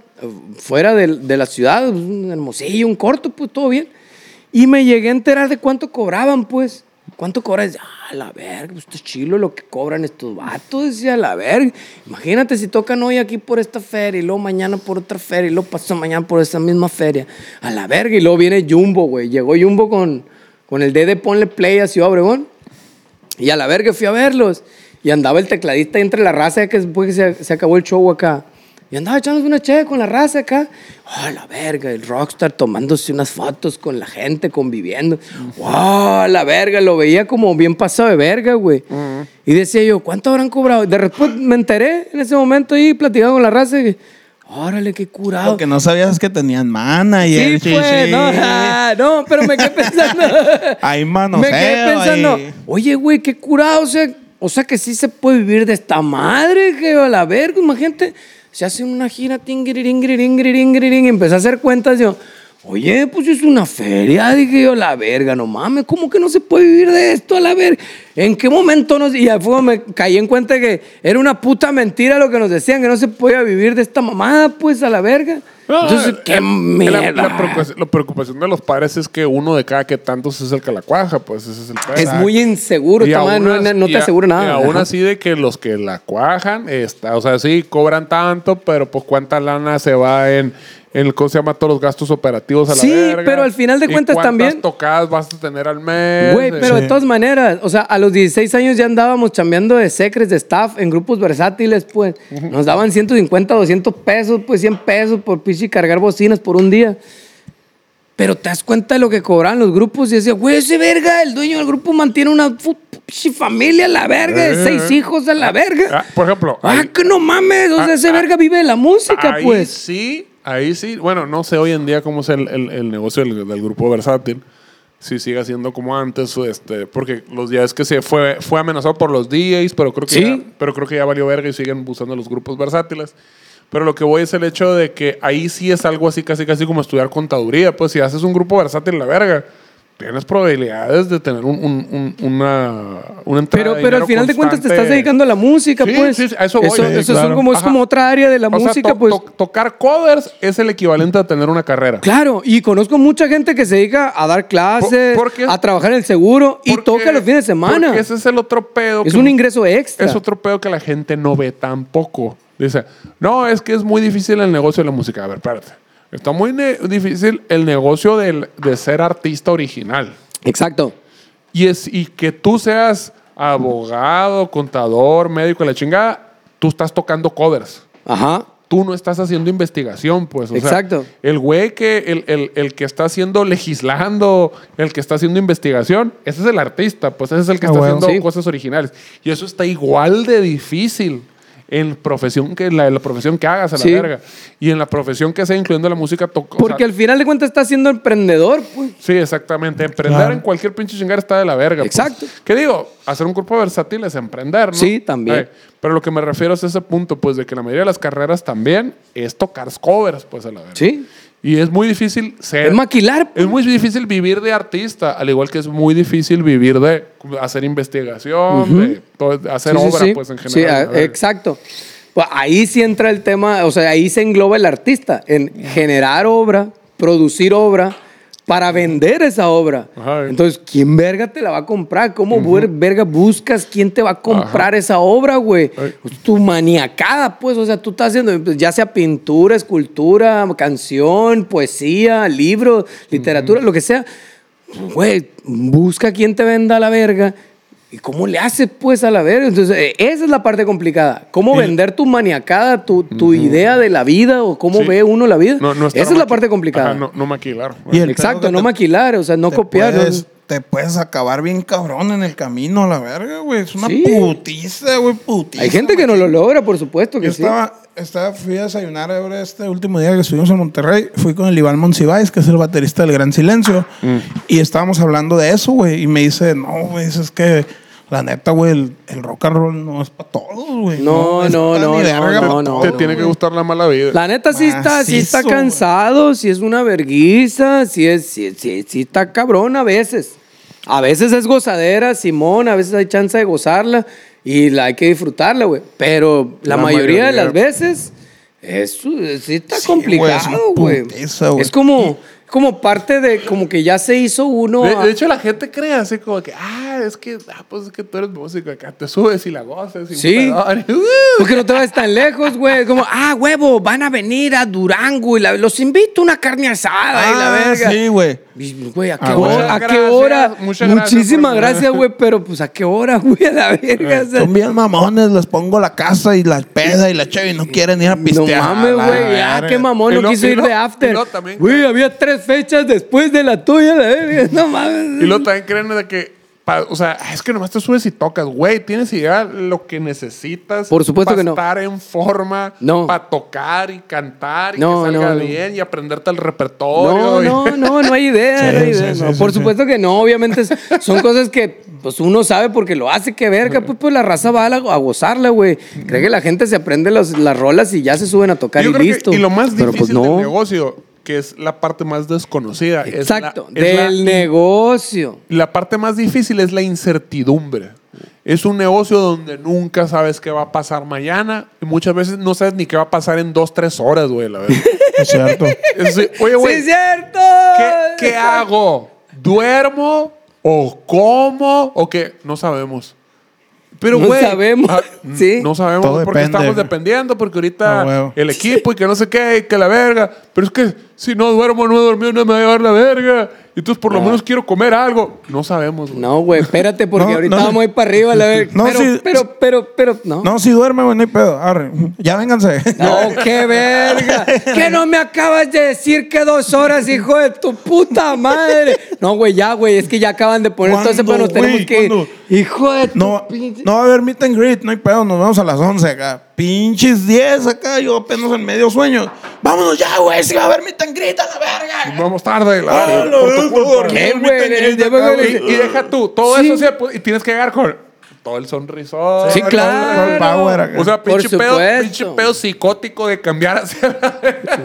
fuera del- de, la ciudad, un hermosillo, un corto, pues todo bien. Y me llegué a enterar de cuánto cobraban, pues. ¿Cuánto cobran? Ah, la verga, pues esto es chilo lo que cobran estos vatos, decía la verga. Imagínate si tocan hoy aquí por esta feria y luego mañana por otra feria y luego pasó mañana por esa misma feria. A la verga. Y luego viene Jumbo, güey. Llegó Jumbo con, con el D de Ponle Play a Ciudad Obregón. Y a la verga fui a verlos. Y andaba el tecladista ahí entre la raza que después que se, se acabó el show acá. Y andaba echándose una chévere con la raza acá. ¡Oh, la verga! El rockstar tomándose unas fotos con la gente, conviviendo. ¡Wow! La verga! Lo veía como bien pasado de verga, güey. Y decía yo, ¿cuánto habrán cobrado? De repente me enteré en ese momento ahí platicando con la raza. Y, ¡Órale, qué curado! Lo que no sabías que tenían manager. Sí, pues, no, ah, no, pero me quedé pensando. Hay manoseo Me quedé pensando, ahí. oye, güey, qué curado, o sea, o sea que sí se puede vivir de esta madre, que a la verga, imagínate, se hace una gira, tingiriringiriringiriringiriring, y empecé a hacer cuentas, yo, oye, pues es una feria, dije yo, la verga, no mames, ¿cómo que no se puede vivir de esto a la verga? ¿En qué momento nos, y ya fue, me caí en cuenta que era una puta mentira lo que nos decían, que no se podía vivir de esta mamada, pues, a la verga? Entonces, No, qué eh, mierda. La, la preocupación, la preocupación de los padres es que uno de cada que tantos es el que la cuaja, pues ese es el pedo. Es muy inseguro, Y no, y te a- aseguro nada. Y aún así de que los que la cuajan, está, o sea, sí, cobran tanto, pero pues cuánta lana se va en, en ¿cómo se llama? Todos los gastos operativos a la Sí, verga. pero al final de ¿Y cuentas cuántas también- tocadas vas a tener al mes? Güey, pero de Sí. todas maneras, o sea, a los 16 años ya andábamos chambeando de secres, de staff, en grupos versátiles, pues. Nos daban 150, 200 pesos, pues 100 pesos por pinche cargar bocinas por un día. Pero te das cuenta de lo que cobraban los grupos y decía, güey, ese verga, el dueño del grupo mantiene una familia a la verga, de seis eh. hijos a la verga. Ah, por ejemplo, Ah, ahí- que no mames, o sea, Ah, ese ah, verga vive de la música, ahí pues. sí, ahí sí. Bueno, no sé hoy en día cómo es el, el- el negocio del, del grupo versátil. Si sigue siendo como antes, este, porque los días que se fue, fue amenazado por los DJs, pero creo que Sí. ya, pero creo que ya valió verga y siguen usando los grupos versátiles. Pero lo que voy es el hecho de que ahí sí es algo así, casi casi como estudiar contaduría. Pues si haces un grupo versátil, la verga, tienes probabilidades de tener un, un- un- una, una entrada Pero, de pero al final de cuentas te estás dedicando a la música, Sí, pues. sí, sí, a eso voy. Eso, Sí, eso es, como, es Ajá. como otra área de la O sea, música, to- pues. to- tocar covers es el equivalente a tener una carrera. Claro, y conozco mucha gente que se dedica a dar clases, Por- porque- a trabajar en el seguro y toca los fines de semana. Porque ese es el otro pedo. Es que- un ingreso extra. Es otro pedo que la gente no ve tampoco. Dice, no, es que es muy difícil el negocio de la música. A ver, espérate. Está muy difícil el negocio del- de ser artista original. Exacto. Y, es, y que tú seas abogado, contador, médico, la chingada, tú estás tocando covers. Ajá. Tú no estás haciendo investigación, pues. o sea, Exacto. el güey que, el, el- el que está haciendo legislando, el que está haciendo investigación, ese es el artista, pues ese es el que Ah, está haciendo Sí. cosas originales. Y eso está igual de difícil en profesión que la, la profesión que hagas a la Sí. verga. Y en la profesión que sea, incluyendo la música, toca. o Porque sea, al final de cuentas estás siendo emprendedor, pues. Sí, exactamente. Emprender Claro. en cualquier pinche chingar está de la verga. pues. Exacto. ¿Qué digo? Hacer un cuerpo versátil es emprender, ¿no? Sí, también. pero lo que me refiero es ese punto, pues, de que la mayoría de las carreras también es tocar covers, pues, a la verga. Sí. Y es muy difícil ser... Es maquilar, pues. Es muy difícil vivir de artista, al igual que es muy difícil vivir de hacer investigación, de, todo- hacer Sí, sí, obra, sí. pues, en Sí, general. a- a ver. exacto. Pues ahí sí entra el tema, o sea, ahí se engloba el artista, en generar obra, producir obra, para vender esa obra. Ajá. Entonces, ¿quién verga te la va a comprar? ¿Cómo ver- verga buscas quién te va a comprar esa obra, güey? Pues, tu maniacada, pues, o sea, tú estás haciendo, pues, ya sea pintura, escultura, canción, poesía, libro, literatura, lo que sea. Güey, busca quién te venda la verga. ¿Y cómo le haces pues a la verga? Entonces, eh, esa es la parte complicada. ¿Cómo vender tu maniacada, tu, tu idea de la vida o cómo Sí. ve uno la vida? No- no esa es la parte complicada. Ajá, no, no maquilar. Y el Exacto, no te- maquilar, o sea, no copiar. Te puedes acabar bien cabrón en el camino a la verga, güey. Es una Sí. putiza, güey, putiza. Hay gente que no lo logra, por supuesto que Yo sí. estaba, estaba, fui a desayunar ahora este último día que estuvimos en Monterrey. Fui con el Iván Monsiváis, que es el baterista del Gran Silencio. Mm. Y estábamos hablando de eso, güey. Y me dice, no, güey, es que la neta, güey, el, el rock and roll no es para todos, güey. No, no, no, no, no, Te no, tiene que gustar la mala vida. La neta sí está, sí está cansado, sí es una verguiza, sí, es, sí, sí, sí está cabrón a veces. A veces es gozadera, Simón, a veces hay chance de gozarla y la hay que disfrutarla, güey. Pero la, La mayoría, de las veces, eso sí está Sí, es complicado, güey. güey. Es como, como parte de, como que ya se hizo uno. De, a- de hecho, la gente cree así como que, ah, es que, ah, pues es que tú eres músico acá, te subes y la gozas. Y Sí. uh, Porque no te vas tan lejos, güey. Como, ah, huevo, van a venir a Durango y la- los invito a una carne asada y la Ah, verga. sí, güey. Güey, ¿a qué Ah, hora? muchas ¿A qué gracias, hora? muchas Muchísimas gracias, güey, pero pues ¿a qué hora, güey? A la verga. o sea, Son bien mamones, les pongo la casa y la peda y la cheve y no quieren ir a no pistear. mames, la güey. Ya, verga. qué mamón, no quiso ir de after. Güey, había tres fechas después de la tuya, la verga. No mames. Y luego también creen de que, o sea, es que nomás te subes y tocas, güey. Tienes idea lo que necesitas. Por supuesto que no. estar en forma. No. Para tocar y cantar y No, que salga no, no. bien y aprenderte el repertorio. No, y- no, no, no hay idea. Sí, no hay idea, sí, no. sí, Por supuesto que no, obviamente son cosas que pues uno sabe porque lo hace, que verga, pues, pues la raza va a, la- a gozarla, güey. Cree que la gente se aprende los- las rolas y ya se suben a tocar Yo y creo que- listo. y lo más Pero, difícil pues, no. del negocio, que es la parte más desconocida. es la- Exacto, la- del negocio. La parte más difícil es la incertidumbre. Es un negocio donde nunca sabes qué va a pasar mañana y muchas veces no sabes ni qué va a pasar en dos, tres horas, güey, la verdad. Es cierto. Es Oye, ¡Sí, güey, es cierto! ¿qué, qué hago? ¿Duermo? ¿O como? ¿O qué? No sabemos. Pero, No güey. sabemos, ah, sí. No sabemos Todo porque depende. estamos dependiendo, porque ahorita Ah, el equipo y que no sé qué, y que la verga. Pero es que si no duermo, no he dormido, no me va a llevar la verga. Entonces, por lo menos quiero comer algo. No sabemos, güey. No, güey, espérate, porque No, ahorita no. vamos a ir para arriba, la verga. No, pero, sí, pero, pero, pero, no. No, si duerme, güey, no hay pedo. Arre. Ya vénganse. No, qué verga. Que no me acabas de decir que dos horas, hijo de tu puta madre. No, güey, ya, güey. Es que ya acaban de poner ese ¿Cuándo, nos tenemos güey? que. Hijo de tu No, pinche- no va a haber meet and greet, no hay pedo, nos vemos a las 11 acá. Pinches 10 acá, yo apenas en medio sueño. Vámonos ya, güey, si va a haber meet and greet a la verga. Vamos tarde, la Ah, verga. ¿Qué, güey? Y, deja tú, todo Sí. eso, sí, y tienes que llegar con. Todo el sonrisón. Sí, claro. Todo el power acá. O sea, pinche pedo, pinche pedo psicótico de cambiar hacia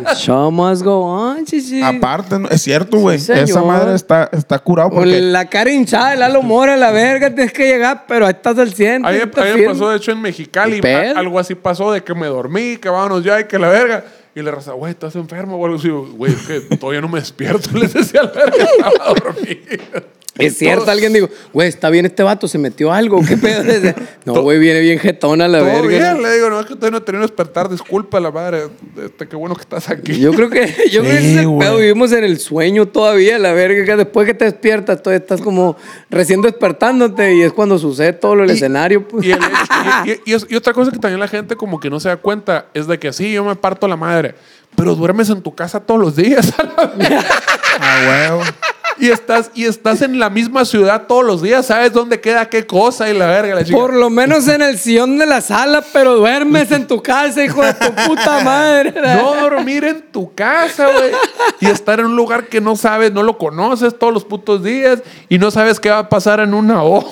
la Show must go on, sí, sí. Aparte, no- es cierto, güey. Sí, Esa madre está, está curado porque... la cara hinchada de Lalo Mora, la verga, tienes que llegar, pero ahí estás al 100. A mí, estás a mí me firme. pasó, de hecho, en Mexicali. Algo así pasó de que me dormí, que vámonos ya y que la verga. Y le raza, güey, ¿estás enfermo o algo así? Güey, es que todavía no me despierto. Les decía la verga, estaba dormido. Es cierto, alguien dijo, güey, está bien este vato, se metió algo, qué pedo. no, güey, viene bien jetona la Todo verga. bien, le digo, no, es que todavía no he tenido despertar, disculpa la madre. Este, qué bueno que estás aquí. Yo creo que, yo creo que ese el pedo, vivimos en el sueño todavía, la verga, que después que te despiertas, todavía estás como recién despertándote y es cuando sucede todo lo del Y- escenario. Pues. Y, el y- y- y es- y otra cosa que también la gente como que no se da cuenta es de que sí, yo me parto la madre, pero duermes en tu casa todos los días. a la verga. Ah, huevo. Y estás y estás en la misma ciudad todos los días, sabes dónde queda qué cosa y la verga, la chica. Por lo menos en el sillón de la sala, pero duermes en tu casa, hijo de tu puta madre. No dormir en tu casa, güey. Y estar en un lugar que no sabes, no lo conoces todos los putos días y no sabes qué va a pasar en una hora.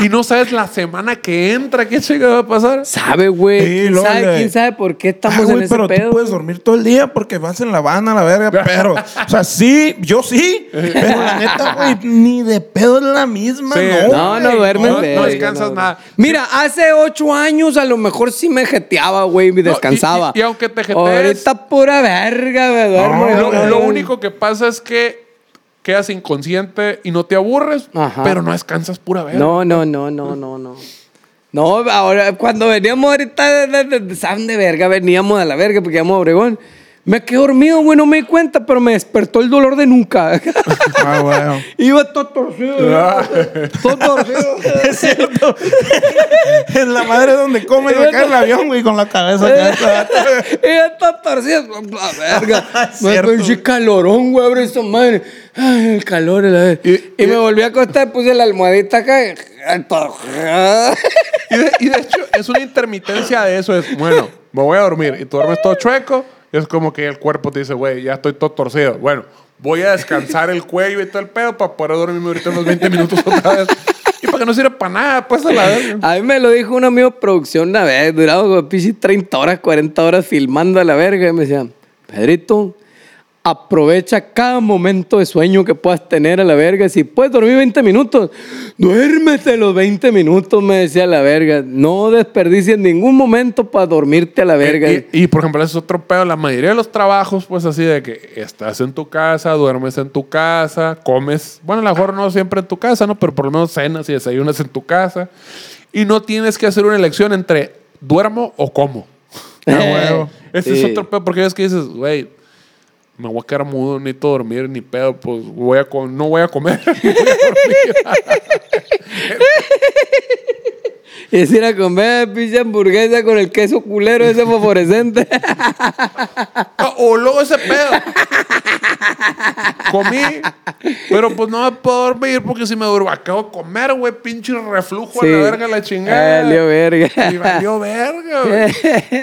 Y no sabes la semana que entra, qué chica va a pasar. Sabe, güey. Sí, ¿Quién, sabe, quién sabe por qué estamos Ah, en ese pero pedo? tú puedes dormir todo el día porque vas en la banda, la verga. Pero, o sea, sí, yo sí. Pero la neta, güey, ni de pedo es la misma, Sí, ¿no? No, no duermes, no- no descansas nada. Mira, hace ocho años a lo mejor sí me jeteaba, güey, y descansaba. y- y aunque te jetees- Ahorita pura verga, me duermo. No, Lo, lo único que pasa es que quedas inconsciente y no te aburres, Ajá. pero no descansas pura verga. No, no, no, no, no, no. No, ahora, cuando veníamos ahorita, de, de, de- ¿saben de verga? Veníamos a la verga porque íbamos a Obregón. Me quedé dormido, güey, no me di cuenta, pero me despertó el dolor de nunca. Ah, güey. Iba todo torcido, güey. todo torcido. Es cierto. en la madre donde come y cae el avión, güey, con la cabeza acá. Iba todo torcido. La verga. Es Me pinche calorón, güey, abre esa madre. Ay, el calor, la. Y- Y, me volví a acostar, puse la almohadita acá. y- Y de, y de hecho, es una intermitencia de eso. Es, bueno, me voy a dormir y tú duermes todo chueco. Es como que el cuerpo te dice, güey, ya estoy todo torcido. Bueno, voy a descansar el cuello y todo el pedo para poder dormirme ahorita unos 20 minutos otra vez. Y para que no sirve para nada, pues a la verga. A mí me lo dijo un amigo de producción una vez, duraba como pinche 30 horas, 40 horas filmando a la verga. Y me decían, Pedrito, aprovecha cada momento de sueño que puedas tener a la verga. Si puedes dormir 20 minutos, duérmete los 20 minutos, me decía la verga. No desperdicies ningún momento para dormirte a la verga. Y, y, por ejemplo, ese es otro pedo. La mayoría de los trabajos, pues así de que estás en tu casa, duermes en tu casa, comes. Bueno, a lo mejor no siempre en tu casa, ¿no? Pero por lo menos cenas y desayunas en tu casa. Y no tienes que hacer una elección entre duermo o como. Ah, huevo. Ese Sí. es otro pedo, porque es que dices, güey, me voy a quedar mudo, necesito dormir, ni pedo, pues voy a no voy a comer. voy es ir a comer pinche hamburguesa con el queso culero ese fosforescente. Ah, o luego ese pedo. Comí, pero pues no me puedo dormir porque si me duermo, acabo de comer, güey, pinche reflujo a la verga, la chingada. Valió verga. Y valió verga, güey.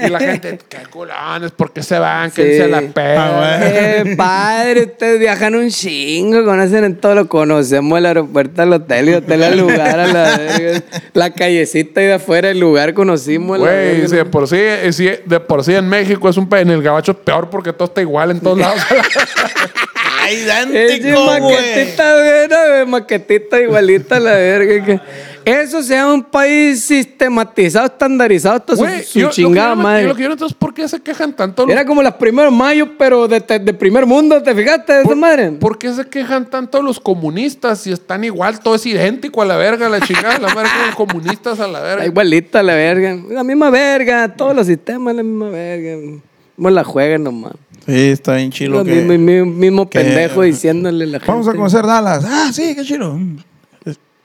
Y la gente, qué culones, ¿por qué se van? ¿Quién Sí. se la pega? Eh, padre, ustedes viajan un chingo, conocen en todo, lo conocemos el aeropuerto, el hotel y hotel al lugar, a la verga. La callecita y de afuera del lugar conocimos. la Güey, verga. si de por sí, eh, si de por sí en México es un en el gabacho es peor porque todo está igual en todos lados. Ay, idéntico, güey. maquetita, buena, güey, maquetita igualita a la verga. que- Eso sea un país sistematizado, estandarizado hasta su, Güey, su yo- chingada lo que yo no me- madre. yo lo que yo no entiendo es por qué se quejan tanto los Era como los primeros mayos, pero de, de- de primer mundo, ¿te fijaste de esa ¿Por, madre? por qué se quejan tanto los comunistas si están igual? Todo es idéntico a la verga, la chingada, la verga los comunistas a la Está verga. igualita la verga. La misma verga, todos los sistemas la misma verga. ¿Cómo la juegan nomás? Sí, está bien chilo. Lo que- mismo, mismo, mismo que- pendejo diciéndole a la gente. Vamos a conocer Dallas. Ah, sí, qué chido. Mm,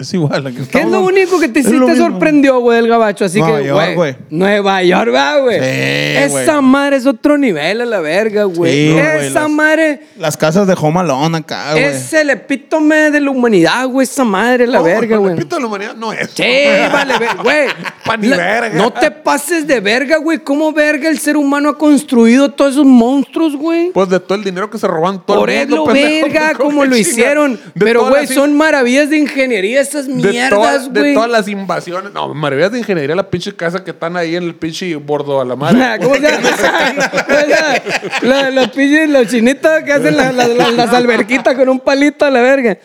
Es, igual. a que ¿Qué es lo único que te, sí te sorprendió, güey, del gabacho? Así Nueva que, York, güey. güey. Nueva York, güey. Sí, Esa güey. madre es otro nivel a la verga, güey. Sí, güey, Esa las- madre Las casas de Home Alone acá, güey. es el epítome de la humanidad, güey. Esa madre, la No, verga, el güey. repito de la humanidad no es. Sí, vale, güey. Pa' ni La- verga. No te pases de verga, güey. ¿Cómo verga el ser humano ha construido todos esos monstruos, güey? Pues de todo el dinero que se roban todo Por el eso, mundo, pendejo, verga, ¿cómo como lo hicieron. Pero, güey, son maravillas de ingeniería esas mierdas, de todas las invasiones. No, maravillas de ingeniería, la pinche casa que están ahí en el pinche bordo a la madre. ¿Cómo se llama? La- Los pinches, los chinitos que hacen la- la- la- las alberquitas con un palito a la verga.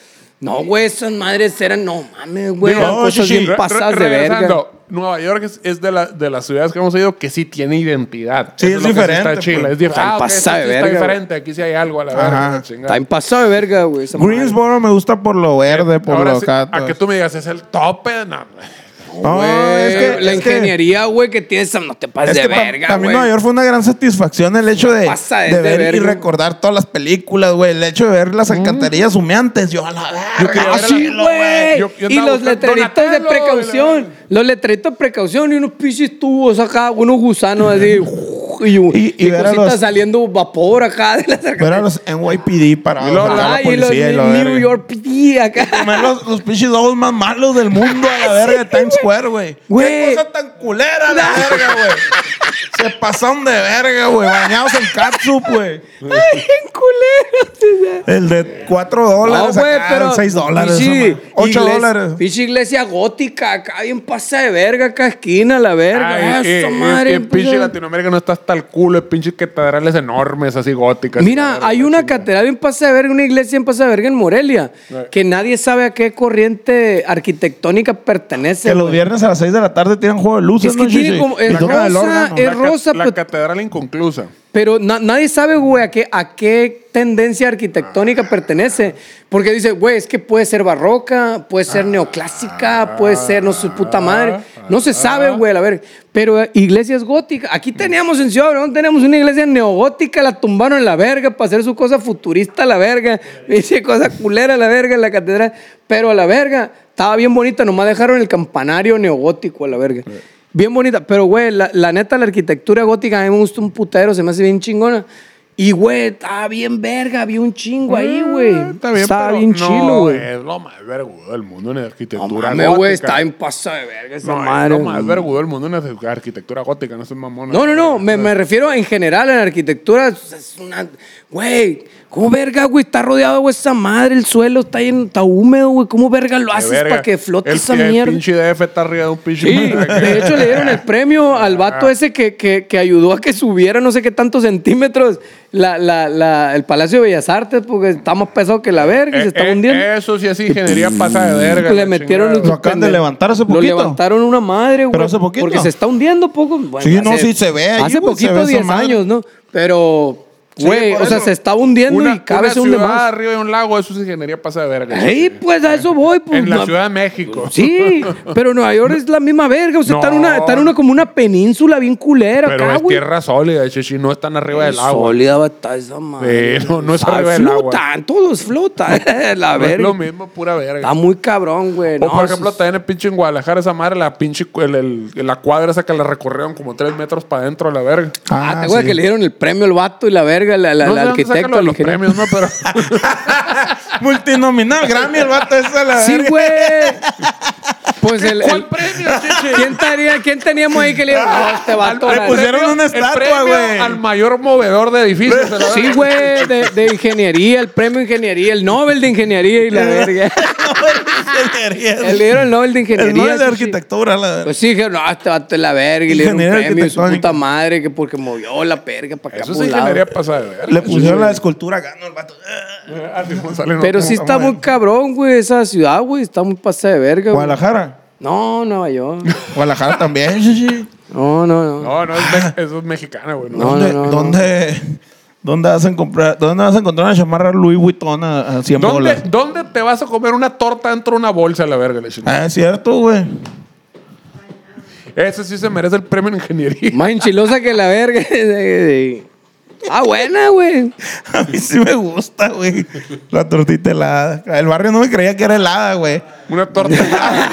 No, güey, esas madres eran, no mames, güey, eran cosas sí, bien re- pasadas de verga. Nueva York es, es de, la- de las ciudades que hemos ido que sí tiene identidad. Sí, Eso es lo que diferente, Está chila. pues. Es diferente. Está Ah, ok, pasada esto de sí está verga, diferente. Aquí sí hay algo a la verga. Está bien pasado de verga, güey. madre. Greensboro me gusta por lo verde, por Ahora lo sí, a que tú me digas, es el tope. No. No, Güey, es que la es que- ingeniería, güey, que tienes, no te pases Es de que pa- verga, también güey. Nueva York fue una gran satisfacción el hecho de, Pasa de de ver y recordar todas las películas, güey. El hecho de ver las alcantarillas humeantes. Yo a la verga. quería Ah, sí, güey. Y los letreritos de precaución. Los letreritos de precaución y unos pinches tubos acá, unos gusanos así. y, Y- y y ver a cositas los- saliendo vapor acá de las Ver a los NYPD parados. Y acá, la- la Ay, y los policía y la New verga. York PD acá. Comer los, los pinches ojos más malos del mundo a la verga de Times Square, güey. Güey. Qué cosa tan culera la verga, güey. Se pasaron de verga, güey. Bañados en catsup, güey. Ay, en culeros. El de 4 dólares, No, güey, acá, pero. 6 dólares. pinche 8 iglesia- dólares. Pinche iglesia gótica, acá bien pasa de verga, acá esquina, la verga. Ay, Ah, eh, eh, madre. en pinche pues, Latinoamérica no está hasta el culo, de pinches catedrales enormes, así góticas. Mira, hay una catedral bien pasa de verga, una iglesia bien pasa de verga en Morelia, que nadie sabe a qué corriente arquitectónica pertenece. Que los güey. viernes a las 6 de la tarde tiran juego de luces, Es que ¿no, tiene como- es rosa, órgano. es La, rosa, la pero- catedral inconclusa. Pero na- nadie sabe, güey, a qué, a qué tendencia arquitectónica pertenece. Porque dice, güey, es que puede ser barroca, puede ser neoclásica, puede ser, no sé, puta madre. No se sabe, güey, a ver. Pero eh, iglesias góticas. Aquí teníamos en Ciudad Obregón, teníamos una iglesia neogótica, la tumbaron en la verga para hacer su cosa futurista a la verga. Dice cosa culera a la verga en la catedral. Pero a la verga, estaba bien bonita, nomás dejaron el campanario neogótico a la verga. Bien bonita, pero güey, la, la neta, la arquitectura gótica a mí me gusta un putero, se me hace bien chingona. Y güey, estaba bien verga, había un chingo ahí, güey. Ah, Está bien, Estaba pero bien no chilo, güey. Es lo más vergudo del mundo en la No arquitectura mames, güey, está en paso de verga esa No, madre. es lo más güey. vergudo del mundo en arquitectura gótica, no es mamón. No, no, no, me, me refiero en general en arquitectura. Es una. Güey, ¿cómo verga, güey? Está rodeado, güey, esa madre. El suelo está, lleno, está húmedo, güey. ¿Cómo verga lo haces verga. para que flote el, esa el mierda? pinche DF está arriba de un pinche. Sí, de hecho le dieron el premio al vato ese que, que, que ayudó a que subiera no sé qué tantos centímetros la, la, la, el Palacio de Bellas Artes porque está más pesado que la verga y se Eh, está eh, hundiendo. Eso sí es ingeniería pasa de verga. le metieron chingada. Lo acaban de levantar hace Lo poquito. levantaron una madre, güey. Pero hace poquito. Porque se está hundiendo poco. Bueno, Sí, no, sí, se ve ahí, Hace poquito, esa 10 madre. años, ¿no? Pero, güey, por o sea, se está hundiendo una, y cada una vez se hunde ciudad más. arriba de un lago, eso es ingeniería pasa de verga. Ey, pues a eso voy. Pues, en la no- Ciudad de México. Sí, pero Nueva York es la misma verga. O sea, está, en una, No. está en una como una península bien culera Pero acá, es güey. tierra sólida, chichi, no están arriba del agua. Sólida va a estar esa madre. Sí, no, no es Ah, arriba del agua. Flotan, todos flotan. la No es verga. lo mismo, pura verga. Está muy cabrón, güey. O No, por ejemplo, eso- también el pinche en Guadalajara, esa madre, la pinche, el- el- la cuadra esa que la recorrieron como tres metros para adentro la verga. Ah, te sí. acuerdas que le dieron el premio al vato y la verga, la, la, no la sé arquitecto, el los ingeniero. premios, ¿no? Pero Multinominal, Grammy, el vato ese a la Sí, verga. güey. Pues el. ¿Cuál el- premio? ¿Quién, tenía- ¿Quién teníamos ahí que le? No, este vato. le pusieron premio- una estatua, güey. Al mayor movedor de edificios. la Sí, verga. güey, de, de ingeniería, el premio ingeniería, el Nobel de ingeniería y la verga. Le dieron el Nobel de ingeniería. El Nobel de arquitectura, la. Pues sí, dijeron, no, este vato es la verga y le dieron un premio su puta madre que porque movió la verga para acá Eso es ingeniería pasada de verga. Le pusieron la escultura acá, ¿no? El vato. Ah, Pero sí está muy cabrón, güey, esa ciudad, güey, está muy pasada de verga, güey. Guadalajara. No, Nueva York. Guadalajara también, sí, sí. No, no, no. No, no, es eso es mexicana, güey. No. No, ¿Dónde, no, no. dónde, dónde vas a comprar, dónde vas a encontrar una chamarra Louis Vuitton a, a 100 ¿Dónde, bolas? ¿Dónde te vas a comer una torta dentro de una bolsa a la verga? chingada? Ah, es cierto, güey. Ese sí se merece el premio en ingeniería. Más enchilosa que la verga. ah, buena, güey. A mí sí me gusta, güey. La tortita helada. El barrio no me creía que era helada, güey. Una torta.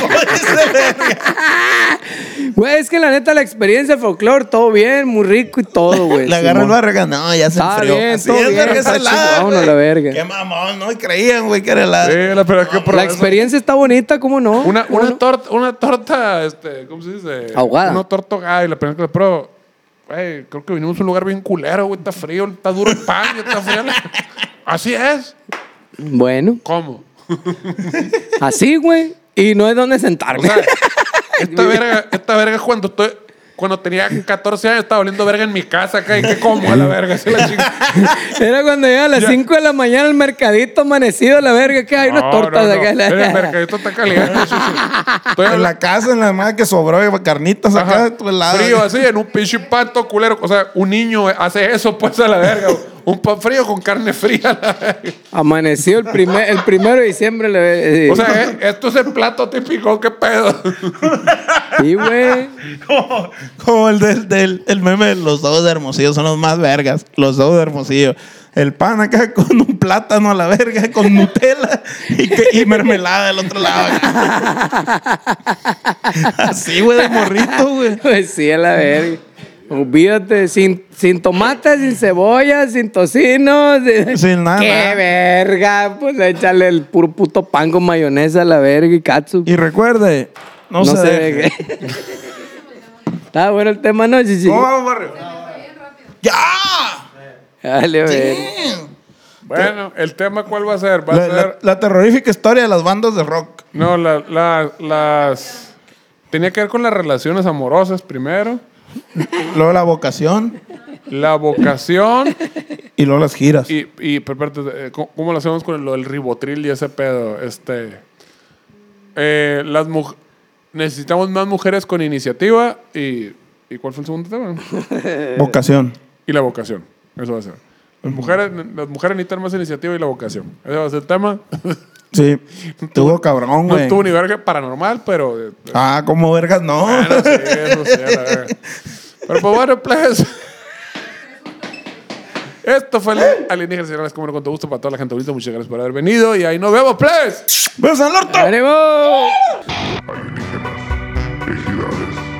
Güey, es que la neta, la experiencia folclore, todo bien, muy rico y todo, güey. Le agarra el barrio. No, ya se Está enfrió. bien, Así todo es, bien, es está helada, la verga. Qué mamón, no creían, güey, que era helada. Sí, la, pero es que por La eso- experiencia está bonita, ¿cómo no? Una, ¿Cómo una, no? torta, una torta, este, ¿cómo se dice? Ahogada. Una torta ahogada y la primera que la pruebo, güey, creo que vinimos a un lugar bien culero, güey, está frío, está duro el pan, está frío. la- Así es. Bueno, ¿Cómo? así, güey. Y no hay dónde O sentarme. sea, esta verga, esta verga cuando estoy... Cuando tenía 14 años estaba oliendo verga en mi casa acá y que como a la verga. la. Era cuando llegaba a las 5 de la mañana al mercadito amanecido, la verga, que hay unas No, tortas no, no. acá. El mercadito está caliente. sí, sí. Estoy En la casa, en la madre que sobró carnitas Ajá. acá, tu helado. Frío así, en un pinche pan todo culero. O sea, un niño hace eso, pues a la verga. Un pan frío con carne fría. a la verga. Amanecido el, primer, el primero de diciembre. Le, O sea, eh, esto es el plato típico, qué pedo. sí, güey. Como, como el del, del- el meme de los dos de Hermosillo, son los más vergas. Los dos de Hermosillo. El pan acá con un plátano a la verga, con Nutella y, que- y mermelada del otro lado. Así, güey, de morrito, güey. Pues sí, a la verga. Olvídate, sin, sin tomate, sin cebolla, sin tocino. Sin, Sin nada, ¡Qué verga! Pues échale el puro puto pan con mayonesa a la verga y katsu. Y recuerde, no, no se, se deje. deje. Está bueno el tema, ¿no? Sí, sí. ¿Cómo vamos, barrio? ¡Ya! Dale, verga. Bueno, el tema, ¿cuál va a ser? Va a La, ser. la- la terrorífica historia de las bandas de rock. No, la- la- las. Tenía que ver con las relaciones amorosas primero. Luego la vocación La vocación. y luego las giras. Y, y espérate, eh, ¿cómo, lo hacemos con lo del ribotril y ese pedo? Este. eh, las necesitamos más mujeres con iniciativa y. ¿Y cuál fue el segundo tema? Vocación. Y la vocación. Eso va a ser. Las mujeres, las mujeres necesitan más iniciativa y la vocación. Ese va a ser el tema. Sí. Tuvo cabrón, No güey. estuvo ni verga paranormal, pero. eh, Ah, como vergas, no. Bueno, sí, eso sí, a la verga. Pero pues bueno, pues. Esto fue el Alienígenas Señores, como no con todo gusto para toda la gente bonita. Muchas gracias por haber venido y ahí nos vemos, pues. ¡Besos al orto! ¡Ánimo! Alienígenas, ejidales.